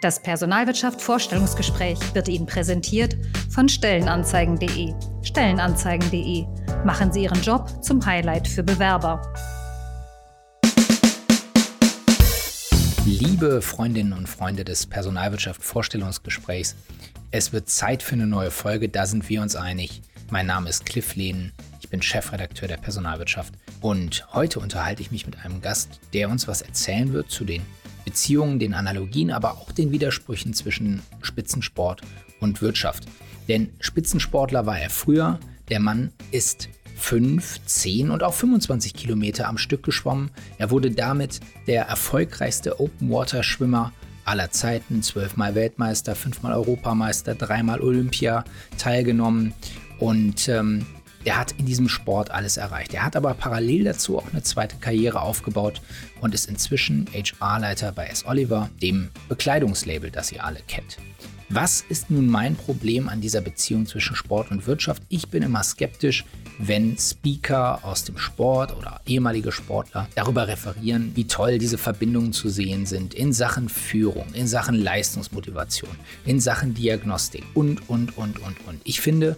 Das Personalwirtschaft Vorstellungsgespräch wird Ihnen präsentiert von Stellenanzeigen.de. Stellenanzeigen.de. Machen Sie Ihren Job zum Highlight für Bewerber. Liebe Freundinnen und Freunde des Personalwirtschaft Vorstellungsgesprächs, es wird Zeit für eine neue Folge, da sind wir uns einig. Mein Name ist Cliff Lehnen, ich bin Chefredakteur der Personalwirtschaft und heute unterhalte ich mich mit einem Gast, der uns was erzählen wird zu den Beziehungen, den Analogien, aber auch den Widersprüchen zwischen Spitzensport und Wirtschaft. Denn Spitzensportler war er früher, der Mann ist 5, 10 und auch 25 Kilometer am Stück geschwommen. Er wurde damit der erfolgreichste Open-Water-Schwimmer aller Zeiten, zwölfmal Weltmeister, fünfmal Europameister, dreimal Olympia teilgenommen und ähm, der hat in diesem Sport alles erreicht. Er hat aber parallel dazu auch eine zweite Karriere aufgebaut und ist inzwischen HR-Leiter bei S. Oliver, dem Bekleidungslabel, das ihr alle kennt. Was ist nun mein Problem an dieser Beziehung zwischen Sport und Wirtschaft? Ich bin immer skeptisch, wenn Speaker aus dem Sport oder ehemalige Sportler darüber referieren, wie toll diese Verbindungen zu sehen sind in Sachen Führung, in Sachen Leistungsmotivation, in Sachen Diagnostik und, und, und, und, und. Ich finde,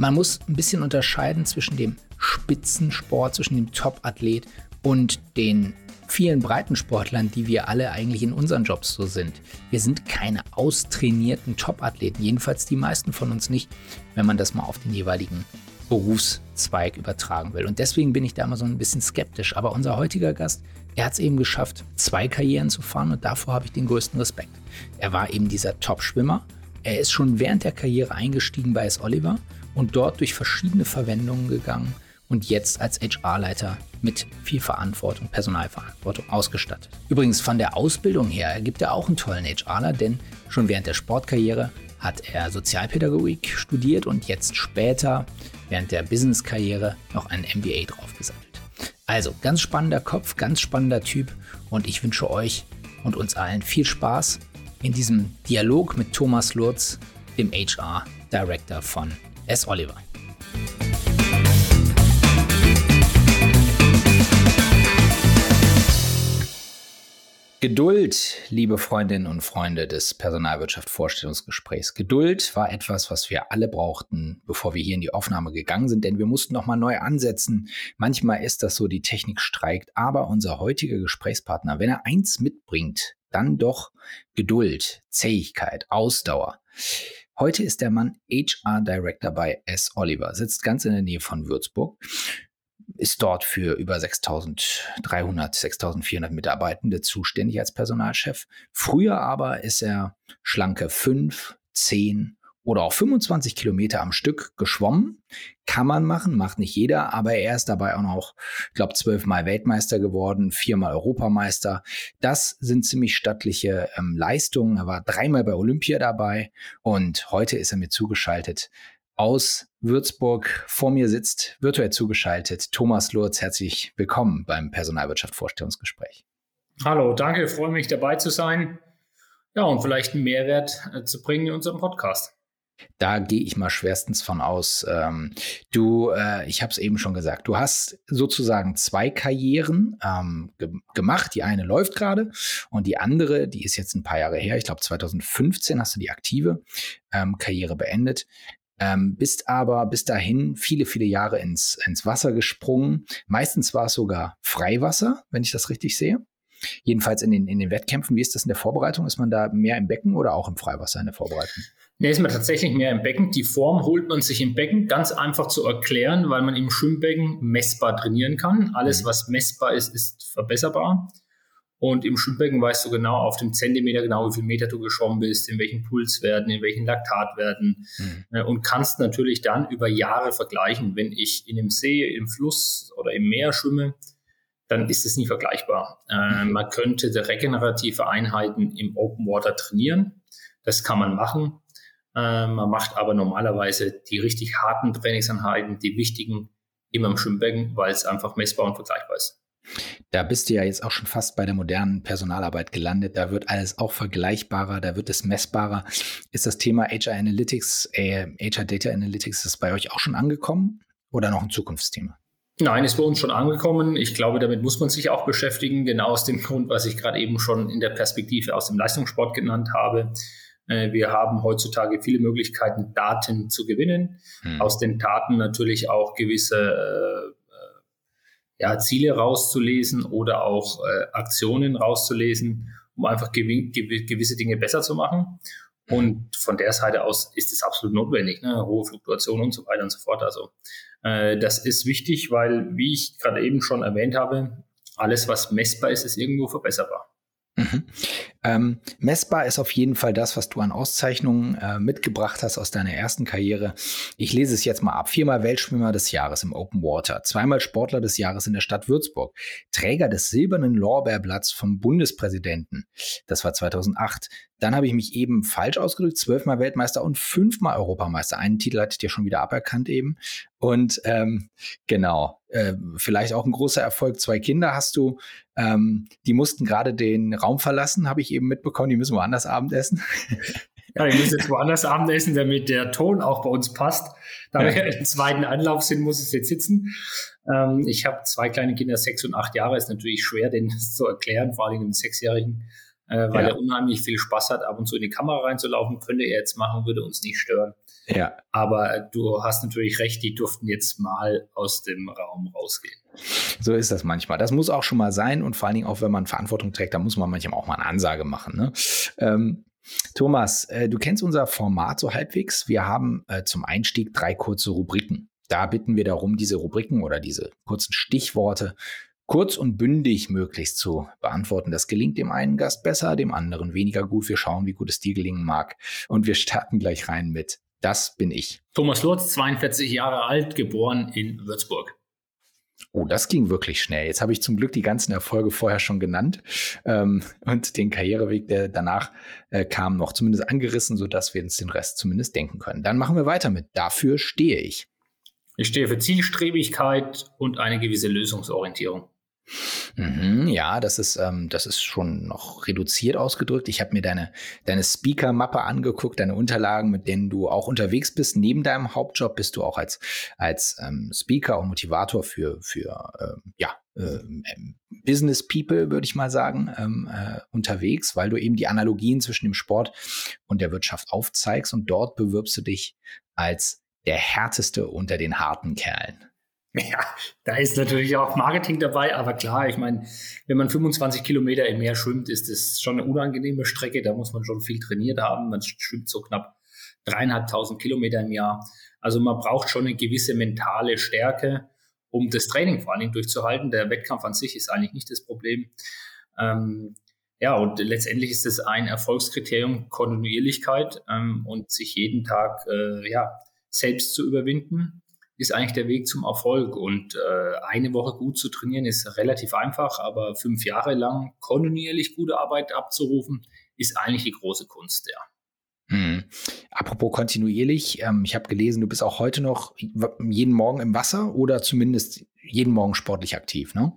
man muss ein bisschen unterscheiden zwischen dem Spitzensport, zwischen dem Top-Athlet und den vielen Breitensportlern, die wir alle eigentlich in unseren Jobs so sind. Wir sind keine austrainierten Top-Athleten, jedenfalls die meisten von uns nicht, wenn man das mal auf den jeweiligen Berufszweig übertragen will. Und deswegen bin ich da immer so ein bisschen skeptisch. Aber unser heutiger Gast, er hat es eben geschafft, zwei Karrieren zu fahren und davor habe ich den größten Respekt. Er war eben dieser Top-Schwimmer. Er ist schon während der Karriere eingestiegen bei S. Oliver und dort durch verschiedene Verwendungen gegangen und jetzt als HR-Leiter mit viel Verantwortung, Personalverantwortung ausgestattet. Übrigens von der Ausbildung her ergibt er auch einen tollen HRler, denn schon während der Sportkarriere hat er Sozialpädagogik studiert und jetzt später während der Business-Karriere noch ein MBA draufgesattelt. Also ganz spannender Kopf, ganz spannender Typ und ich wünsche euch und uns allen viel Spaß in diesem Dialog mit Thomas Lurz, dem HR Director von S. Oliver. Geduld, liebe Freundinnen und Freunde des Personalwirtschaft Vorstellungsgesprächs. Geduld war etwas, was wir alle brauchten, bevor wir hier in die Aufnahme gegangen sind, denn wir mussten noch mal neu ansetzen. Manchmal ist das so, die Technik streikt, aber unser heutiger Gesprächspartner, wenn er eins mitbringt, dann doch Geduld, Zähigkeit, Ausdauer. Heute ist der Mann HR Director bei S. Oliver, sitzt ganz in der Nähe von Würzburg, ist dort für über 6300, 6400 Mitarbeitende zuständig als Personalchef. Früher aber ist er schlanke 5, 10 oder auch 25 Kilometer am Stück geschwommen. Kann man machen, macht nicht jeder, aber er ist dabei auch noch, ich glaube, zwölfmal Weltmeister geworden, viermal Europameister. Das sind ziemlich stattliche ähm, Leistungen. Er war dreimal bei Olympia dabei und heute ist er mir zugeschaltet aus Würzburg. Vor mir sitzt virtuell zugeschaltet Thomas Lurz. Herzlich willkommen beim Personalwirtschaft Vorstellungsgespräch. Hallo, danke, freue mich dabei zu sein. Ja, und vielleicht einen Mehrwert äh, zu bringen in unserem Podcast. Da gehe ich mal schwerstens von aus. Ähm, du, äh, ich habe es eben schon gesagt, du hast sozusagen zwei Karrieren ähm, ge gemacht. Die eine läuft gerade und die andere, die ist jetzt ein paar Jahre her. Ich glaube 2015 hast du die aktive ähm, Karriere beendet. Ähm, bist aber bis dahin viele, viele Jahre ins, ins Wasser gesprungen. Meistens war es sogar Freiwasser, wenn ich das richtig sehe. Jedenfalls in den, in den Wettkämpfen. Wie ist das in der Vorbereitung? Ist man da mehr im Becken oder auch im Freiwasser in der Vorbereitung? Nee, ist man tatsächlich mehr im Becken. Die Form holt man sich im Becken ganz einfach zu erklären, weil man im Schwimmbecken messbar trainieren kann. Alles, mhm. was messbar ist, ist verbesserbar. Und im Schwimmbecken weißt du genau auf dem Zentimeter genau, wie viel Meter du geschwommen bist, in welchen Pulswerten, in welchen Laktatwerten mhm. Äh, und kannst natürlich dann über Jahre vergleichen. Wenn ich in einem See, im Fluss oder im Meer schwimme, dann ist es nie vergleichbar. Äh, mhm. man könnte regenerative Einheiten im Open Water trainieren. Das kann man machen. Äh, man macht aber normalerweise die richtig harten Trainingseinheiten, die wichtigen, immer im Schwimmbecken, weil es einfach messbar und vergleichbar ist. Da bist du ja jetzt auch schon fast bei der modernen Personalarbeit gelandet. Da wird alles auch vergleichbarer, da wird es messbarer. Ist das Thema HR Analytics, äh, HR Data Analytics, ist bei euch auch schon angekommen oder noch ein Zukunftsthema? Nein, ist bei uns schon angekommen. Ich glaube, damit muss man sich auch beschäftigen, genau aus dem Grund, was ich gerade eben schon in der Perspektive aus dem Leistungssport genannt habe. Äh, wir haben heutzutage viele Möglichkeiten, Daten zu gewinnen. Hm. Aus den Daten natürlich auch gewisse äh, äh, ja, Ziele rauszulesen oder auch äh, Aktionen rauszulesen, um einfach gew gew gewisse Dinge besser zu machen. Und von der Seite aus ist es absolut notwendig, ne? hohe Fluktuation und so weiter und so fort. Also äh, das ist wichtig, weil, wie ich gerade eben schon erwähnt habe, alles, was messbar ist, ist irgendwo verbesserbar. Mhm. Ähm, messbar ist auf jeden Fall das, was du an Auszeichnungen äh, mitgebracht hast aus deiner ersten Karriere. Ich lese es jetzt mal ab. Viermal Weltschwimmer des Jahres im Open Water, zweimal Sportler des Jahres in der Stadt Würzburg, Träger des silbernen Lorbeerblatts vom Bundespräsidenten. Das war 2008. Dann habe ich mich eben falsch ausgedrückt, zwölfmal Weltmeister und fünfmal Europameister. Einen Titel hatte ich dir schon wieder aberkannt eben. Und ähm, genau, äh, vielleicht auch ein großer Erfolg. Zwei Kinder hast du. Ähm, die mussten gerade den Raum verlassen, habe ich eben mitbekommen. Die müssen woanders Abendessen. Ja, die müssen jetzt woanders Abendessen, damit der Ton auch bei uns passt. Da ja. wir im zweiten Anlauf sind, muss es jetzt sitzen. Ähm, ich habe zwei kleine Kinder, sechs und acht Jahre. Ist natürlich schwer, denen das zu erklären, vor allem dem Sechsjährigen, äh, weil ja. er unheimlich viel Spaß hat, ab und zu in die Kamera reinzulaufen. Könnte er jetzt machen, würde uns nicht stören. Ja. Aber du hast natürlich recht, die durften jetzt mal aus dem Raum rausgehen. So ist das manchmal. Das muss auch schon mal sein und vor allen Dingen auch, wenn man Verantwortung trägt, da muss man manchmal auch mal eine Ansage machen. Ne? Ähm, Thomas, äh, du kennst unser Format so halbwegs. Wir haben äh, zum Einstieg drei kurze Rubriken. Da bitten wir darum, diese Rubriken oder diese kurzen Stichworte kurz und bündig möglichst zu beantworten. Das gelingt dem einen Gast besser, dem anderen weniger gut. Wir schauen, wie gut es dir gelingen mag. Und wir starten gleich rein mit das bin ich. Thomas Lutz, 42 Jahre alt, geboren in Würzburg. Oh, das ging wirklich schnell. Jetzt habe ich zum Glück die ganzen Erfolge vorher schon genannt ähm, und den Karriereweg, der danach äh, kam, noch zumindest angerissen, sodass wir uns den Rest zumindest denken können. Dann machen wir weiter mit Dafür stehe ich. Ich stehe für Zielstrebigkeit und eine gewisse Lösungsorientierung. Mhm, ja, das ist, ähm, das ist schon noch reduziert ausgedrückt. Ich habe mir deine, deine Speaker-Mappe angeguckt, deine Unterlagen, mit denen du auch unterwegs bist. Neben deinem Hauptjob bist du auch als, als ähm, Speaker und Motivator für, für ähm, ja, ähm, Business People, würde ich mal sagen, ähm, äh, unterwegs, weil du eben die Analogien zwischen dem Sport und der Wirtschaft aufzeigst und dort bewirbst du dich als der härteste unter den harten Kerlen. Ja, da ist natürlich auch Marketing dabei, aber klar, ich meine, wenn man 25 Kilometer im Meer schwimmt, ist das schon eine unangenehme Strecke. Da muss man schon viel trainiert haben. Man schwimmt so knapp dreieinhalbtausend Kilometer im Jahr. Also man braucht schon eine gewisse mentale Stärke, um das Training vor allen Dingen durchzuhalten. Der Wettkampf an sich ist eigentlich nicht das Problem. Ähm, ja, und letztendlich ist es ein Erfolgskriterium Kontinuierlichkeit ähm, und sich jeden Tag äh, ja, selbst zu überwinden ist eigentlich der Weg zum Erfolg. Und äh, eine Woche gut zu trainieren ist relativ einfach, aber fünf Jahre lang kontinuierlich gute Arbeit abzurufen, ist eigentlich die große Kunst, ja. Hm. Apropos kontinuierlich, ähm, ich habe gelesen, du bist auch heute noch jeden Morgen im Wasser oder zumindest jeden Morgen sportlich aktiv, ne?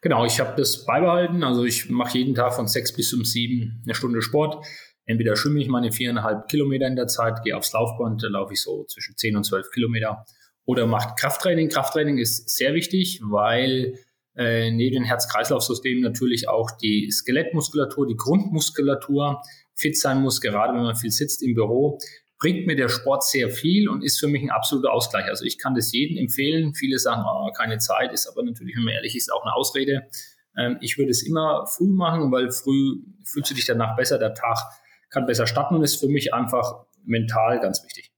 Genau, ich habe das beibehalten. Also ich mache jeden Tag von sechs bis um sieben eine Stunde Sport. Entweder schwimme ich meine viereinhalb Kilometer in der Zeit, gehe aufs Laufband, da laufe ich so zwischen zehn und zwölf Kilometer oder macht Krafttraining. Krafttraining ist sehr wichtig, weil äh, neben dem Herz-Kreislauf-System natürlich auch die Skelettmuskulatur, die Grundmuskulatur fit sein muss, gerade wenn man viel sitzt im Büro, bringt mir der Sport sehr viel und ist für mich ein absoluter Ausgleich. Also ich kann das jedem empfehlen. Viele sagen, oh, keine Zeit, ist aber natürlich, wenn man ehrlich ist, auch eine Ausrede. Ähm, ich würde es immer früh machen, weil früh fühlst du dich danach besser, der Tag kann besser starten und ist für mich einfach mental ganz wichtig.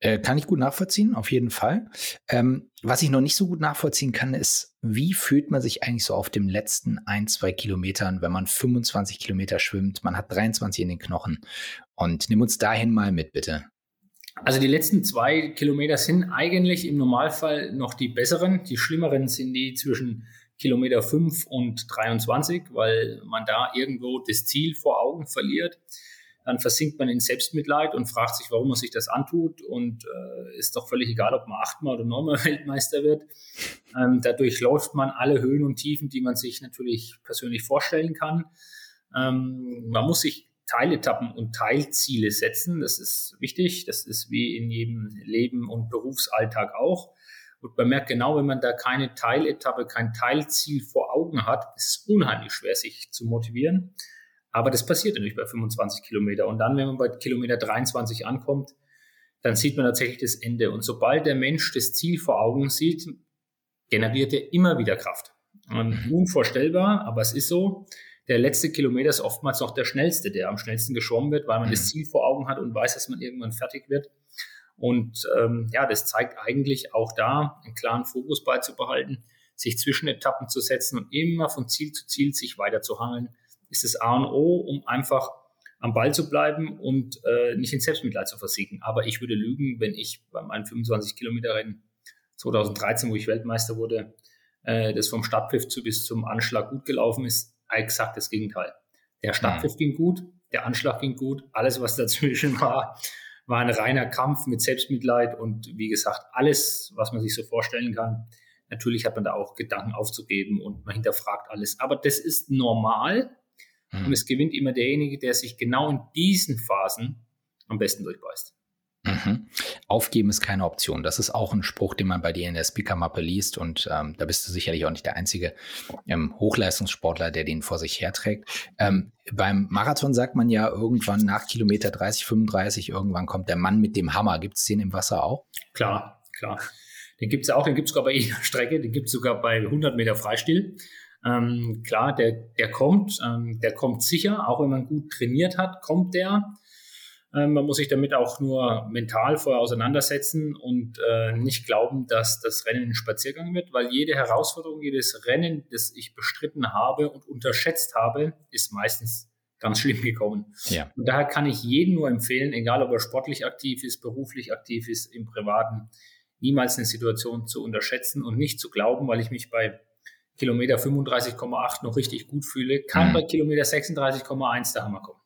Äh, kann ich gut nachvollziehen, auf jeden Fall. Ähm, was ich noch nicht so gut nachvollziehen kann, ist, wie fühlt man sich eigentlich so auf dem letzten ein, zwei Kilometern, wenn man 25 Kilometer schwimmt, man hat 23 in den Knochen. Und nimm uns dahin mal mit, bitte. Also die letzten zwei Kilometer sind eigentlich im Normalfall noch die besseren. Die schlimmeren sind die zwischen Kilometer 5 und 23, weil man da irgendwo das Ziel vor Augen verliert dann versinkt man in Selbstmitleid und fragt sich, warum man sich das antut und äh, ist doch völlig egal, ob man achtmal oder neunmal Weltmeister wird. Ähm, dadurch läuft man alle Höhen und Tiefen, die man sich natürlich persönlich vorstellen kann. Ähm, man muss sich Teiletappen und Teilziele setzen. Das ist wichtig. Das ist wie in jedem Leben und Berufsalltag auch. Und man merkt genau, wenn man da keine Teiletappe, kein Teilziel vor Augen hat, ist es unheimlich schwer, sich zu motivieren. Aber das passiert natürlich bei 25 Kilometer. Und dann, wenn man bei Kilometer 23 ankommt, dann sieht man tatsächlich das Ende. Und sobald der Mensch das Ziel vor Augen sieht, generiert er immer wieder Kraft. Und unvorstellbar, aber es ist so. Der letzte Kilometer ist oftmals noch der schnellste, der am schnellsten geschwommen wird, weil man mhm. das Ziel vor Augen hat und weiß, dass man irgendwann fertig wird. Und ähm, ja, das zeigt eigentlich auch da, einen klaren Fokus beizubehalten, sich zwischen Etappen zu setzen und immer von Ziel zu Ziel sich weiter zu hangeln, ist das A und O, um einfach am Ball zu bleiben und äh, nicht in Selbstmitleid zu versiegen. Aber ich würde lügen, wenn ich bei meinem 25 Kilometer Rennen 2013, wo ich Weltmeister wurde, äh, das vom Startpfiff zu bis zum Anschlag gut gelaufen ist. Exakt das Gegenteil. Der Startpfiff mhm. ging gut, der Anschlag ging gut, alles, was dazwischen war, war ein reiner Kampf mit Selbstmitleid und wie gesagt, alles, was man sich so vorstellen kann. Natürlich hat man da auch Gedanken aufzugeben und man hinterfragt alles. Aber das ist normal mhm. und es gewinnt immer derjenige, der sich genau in diesen Phasen am besten durchbeißt. Mhm. Aufgeben ist keine Option. Das ist auch ein Spruch, den man bei dir in der Speaker-Mappe liest. Und ähm, da bist du sicherlich auch nicht der einzige ähm, Hochleistungssportler, der den vor sich herträgt. Ähm, beim Marathon sagt man ja irgendwann nach Kilometer 30, 35, irgendwann kommt der Mann mit dem Hammer. Gibt es den im Wasser auch? Klar, klar. Den gibt es auch, den gibt es sogar bei jeder Strecke, den gibt es sogar bei 100 Meter Freistil. Ähm, klar, der, der kommt, ähm, der kommt sicher, auch wenn man gut trainiert hat, kommt der. Ähm, man muss sich damit auch nur mental vorher auseinandersetzen und äh, nicht glauben, dass das Rennen ein Spaziergang wird, weil jede Herausforderung, jedes Rennen, das ich bestritten habe und unterschätzt habe, ist meistens ganz schlimm gekommen. Ja. Und daher kann ich jedem nur empfehlen, egal ob er sportlich aktiv ist, beruflich aktiv ist, im Privaten, niemals eine Situation zu unterschätzen und nicht zu glauben, weil ich mich bei Kilometer 35,8 noch richtig gut fühle, kann mhm. bei Kilometer 36,1 der Hammer kommen.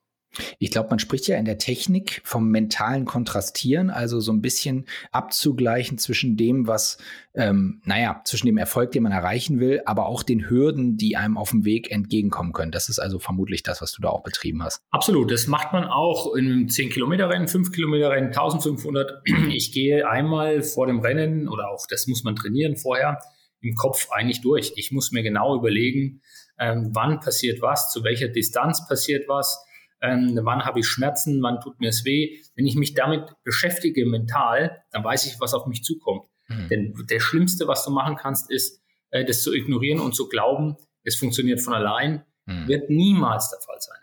Ich glaube, man spricht ja in der Technik vom mentalen Kontrastieren, also so ein bisschen abzugleichen zwischen dem, was, ähm, naja, zwischen dem Erfolg, den man erreichen will, aber auch den Hürden, die einem auf dem Weg entgegenkommen können. Das ist also vermutlich das, was du da auch betrieben hast. Absolut. Das macht man auch in einem 10-Kilometer-Rennen, 5-Kilometer-Rennen, 1500. Ich gehe einmal vor dem Rennen oder auch das muss man trainieren vorher im Kopf eigentlich durch. Ich muss mir genau überlegen, ähm, wann passiert was, zu welcher Distanz passiert was ähm, wann habe ich Schmerzen, wann tut mir es weh. Wenn ich mich damit beschäftige mental, dann weiß ich, was auf mich zukommt. Mhm. Denn der Schlimmste, was du machen kannst, ist, äh, das zu ignorieren und zu glauben, es funktioniert von allein, mhm. wird niemals der Fall sein.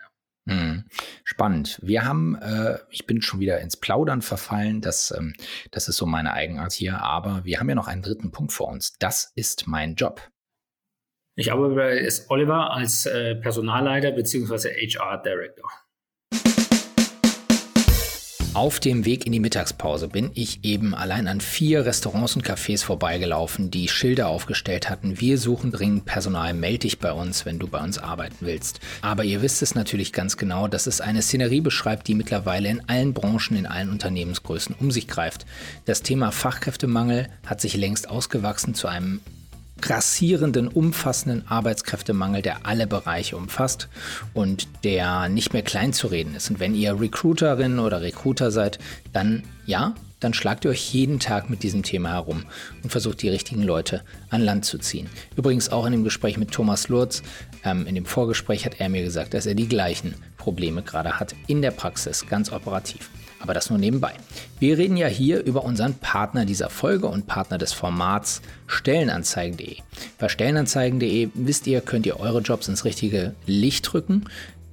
Mhm. Spannend. Wir haben, äh, ich bin schon wieder ins Plaudern verfallen, das, ähm, das ist so meine Eigenart hier, aber wir haben ja noch einen dritten Punkt vor uns. Das ist mein Job. Ich arbeite bei Oliver als äh, Personalleiter bzw. HR Director. Auf dem Weg in die Mittagspause bin ich eben allein an vier Restaurants und Cafés vorbeigelaufen, die Schilder aufgestellt hatten. Wir suchen dringend Personal, melde dich bei uns, wenn du bei uns arbeiten willst. Aber ihr wisst es natürlich ganz genau, dass es eine Szenerie beschreibt, die mittlerweile in allen Branchen, in allen Unternehmensgrößen um sich greift. Das Thema Fachkräftemangel hat sich längst ausgewachsen zu einem grassierenden, umfassenden Arbeitskräftemangel, der alle Bereiche umfasst und der nicht mehr klein zu reden ist. Und wenn ihr Recruiterin oder Recruiter seid, dann ja, dann schlagt ihr euch jeden Tag mit diesem Thema herum und versucht die richtigen Leute an Land zu ziehen. Übrigens auch in dem Gespräch mit Thomas Lurz, ähm, in dem Vorgespräch hat er mir gesagt, dass er die gleichen Probleme gerade hat in der Praxis, ganz operativ. Aber das nur nebenbei. Wir reden ja hier über unseren Partner dieser Folge und Partner des Formats Stellenanzeigen.de. Bei Stellenanzeigen.de wisst ihr, könnt ihr eure Jobs ins richtige Licht rücken.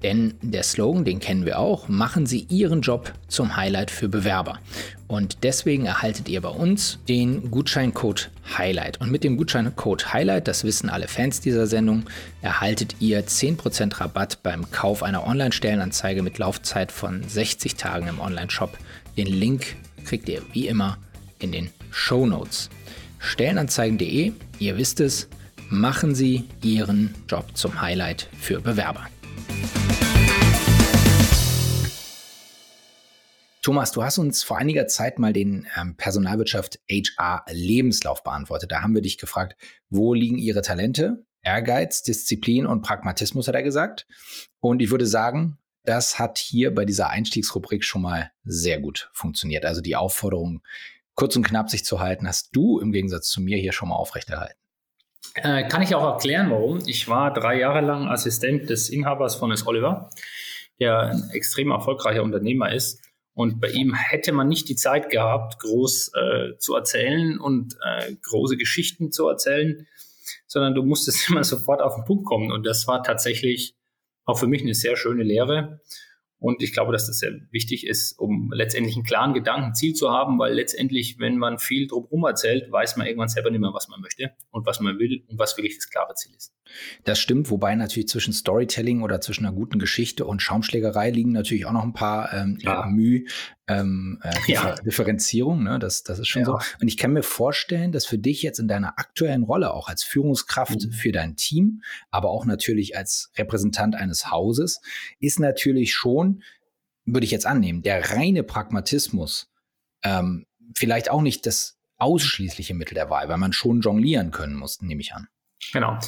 Denn der Slogan, den kennen wir auch, machen Sie Ihren Job zum Highlight für Bewerber. Und deswegen erhaltet ihr bei uns den Gutscheincode Highlight. Und mit dem Gutscheincode Highlight, das wissen alle Fans dieser Sendung, erhaltet ihr 10% Rabatt beim Kauf einer Online-Stellenanzeige mit Laufzeit von 60 Tagen im Online-Shop. Den Link kriegt ihr wie immer in den Show Notes. Stellenanzeigen.de, ihr wisst es, machen Sie Ihren Job zum Highlight für Bewerber. Thomas, du hast uns vor einiger Zeit mal den ähm, Personalwirtschaft HR Lebenslauf beantwortet. Da haben wir dich gefragt, wo liegen Ihre Talente? Ehrgeiz, Disziplin und Pragmatismus, hat er gesagt. Und ich würde sagen, das hat hier bei dieser Einstiegsrubrik schon mal sehr gut funktioniert. Also die Aufforderung kurz und knapp sich zu halten, hast du im Gegensatz zu mir hier schon mal aufrechterhalten. Äh, kann ich auch erklären, warum. Ich war drei Jahre lang Assistent des Inhabers von S. Oliver, der ein extrem erfolgreicher Unternehmer ist. Und bei ihm hätte man nicht die Zeit gehabt, groß äh, zu erzählen und äh, große Geschichten zu erzählen, sondern du musstest immer sofort auf den Punkt kommen. Und das war tatsächlich auch für mich eine sehr schöne Lehre. Und ich glaube, dass das sehr wichtig ist, um letztendlich einen klaren Gedanken, Ziel zu haben, weil letztendlich, wenn man viel drumherum erzählt, weiß man irgendwann selber nicht mehr, was man möchte und was man will und was wirklich das klare Ziel ist. Das stimmt, wobei natürlich zwischen Storytelling oder zwischen einer guten Geschichte und Schaumschlägerei liegen natürlich auch noch ein paar ähm, ja. Mühe, ähm, äh, ja. Differenzierung, ne? das, das ist schon ja. so. Und ich kann mir vorstellen, dass für dich jetzt in deiner aktuellen Rolle, auch als Führungskraft mhm. für dein Team, aber auch natürlich als Repräsentant eines Hauses, ist natürlich schon, würde ich jetzt annehmen, der reine Pragmatismus ähm, vielleicht auch nicht das ausschließliche Mittel der Wahl, weil man schon jonglieren können muss, nehme ich an. Genau.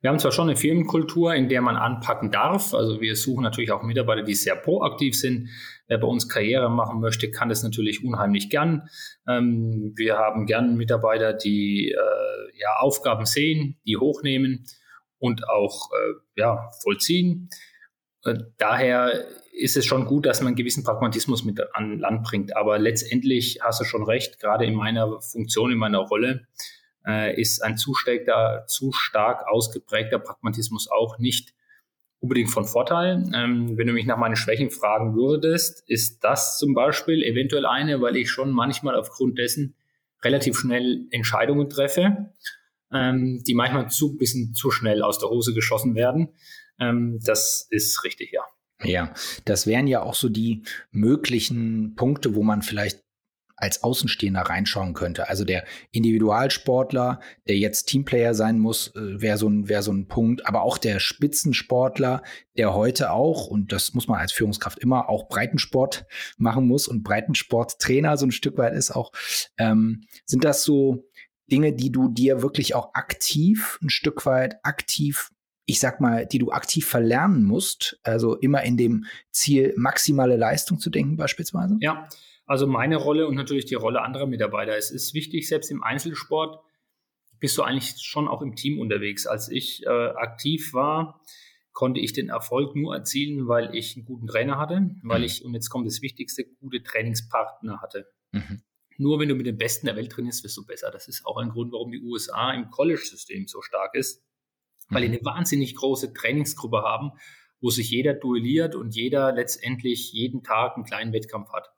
Wir haben zwar schon eine Firmenkultur, in der man anpacken darf. Also wir suchen natürlich auch Mitarbeiter, die sehr proaktiv sind. Wer bei uns Karriere machen möchte, kann das natürlich unheimlich gern. Ähm, wir haben gern Mitarbeiter, die äh, ja, Aufgaben sehen, die hochnehmen und auch äh, ja, vollziehen. Äh, daher ist es schon gut, dass man einen gewissen Pragmatismus mit an Land bringt. Aber letztendlich hast du schon recht, gerade in meiner Funktion, in meiner Rolle, äh, ist ein zu, starker, zu stark ausgeprägter Pragmatismus auch nicht unbedingt von Vorteil. Ähm, wenn du mich nach meinen Schwächen fragen würdest, ist das zum Beispiel eventuell eine, weil ich schon manchmal aufgrund dessen relativ schnell Entscheidungen treffe, ähm, die manchmal zu bisschen zu schnell aus der Hose geschossen werden. Ähm, das ist richtig, ja. Ja, das wären ja auch so die möglichen Punkte, wo man vielleicht als Außenstehender reinschauen könnte. Also der Individualsportler, der jetzt Teamplayer sein muss, äh, wäre so, ein, wär so ein Punkt. Aber auch der Spitzensportler, der heute auch, und das muss man als Führungskraft immer, auch Breitensport machen muss und Breitensporttrainer so ein Stück weit ist auch, ähm, sind das so Dinge, die du dir wirklich auch aktiv, ein Stück weit aktiv ich sag mal, die du aktiv verlernen musst, also immer in dem Ziel maximale Leistung zu denken beispielsweise? Ja, also meine Rolle und natürlich die Rolle anderer Mitarbeiter. Es ist wichtig, selbst im Einzelsport bist du eigentlich schon auch im Team unterwegs. Als ich äh, aktiv war, konnte ich den Erfolg nur erzielen, weil ich einen guten Trainer hatte, weil mhm. ich, und jetzt kommt das Wichtigste, gute Trainingspartner hatte. Mhm. Nur wenn du mit den Besten der Welt trainierst, wirst du besser. Das ist auch ein Grund, warum die USA im College-System so stark ist, weil die mhm. eine wahnsinnig große Trainingsgruppe haben, wo sich jeder duelliert und jeder letztendlich jeden Tag einen kleinen Wettkampf hat.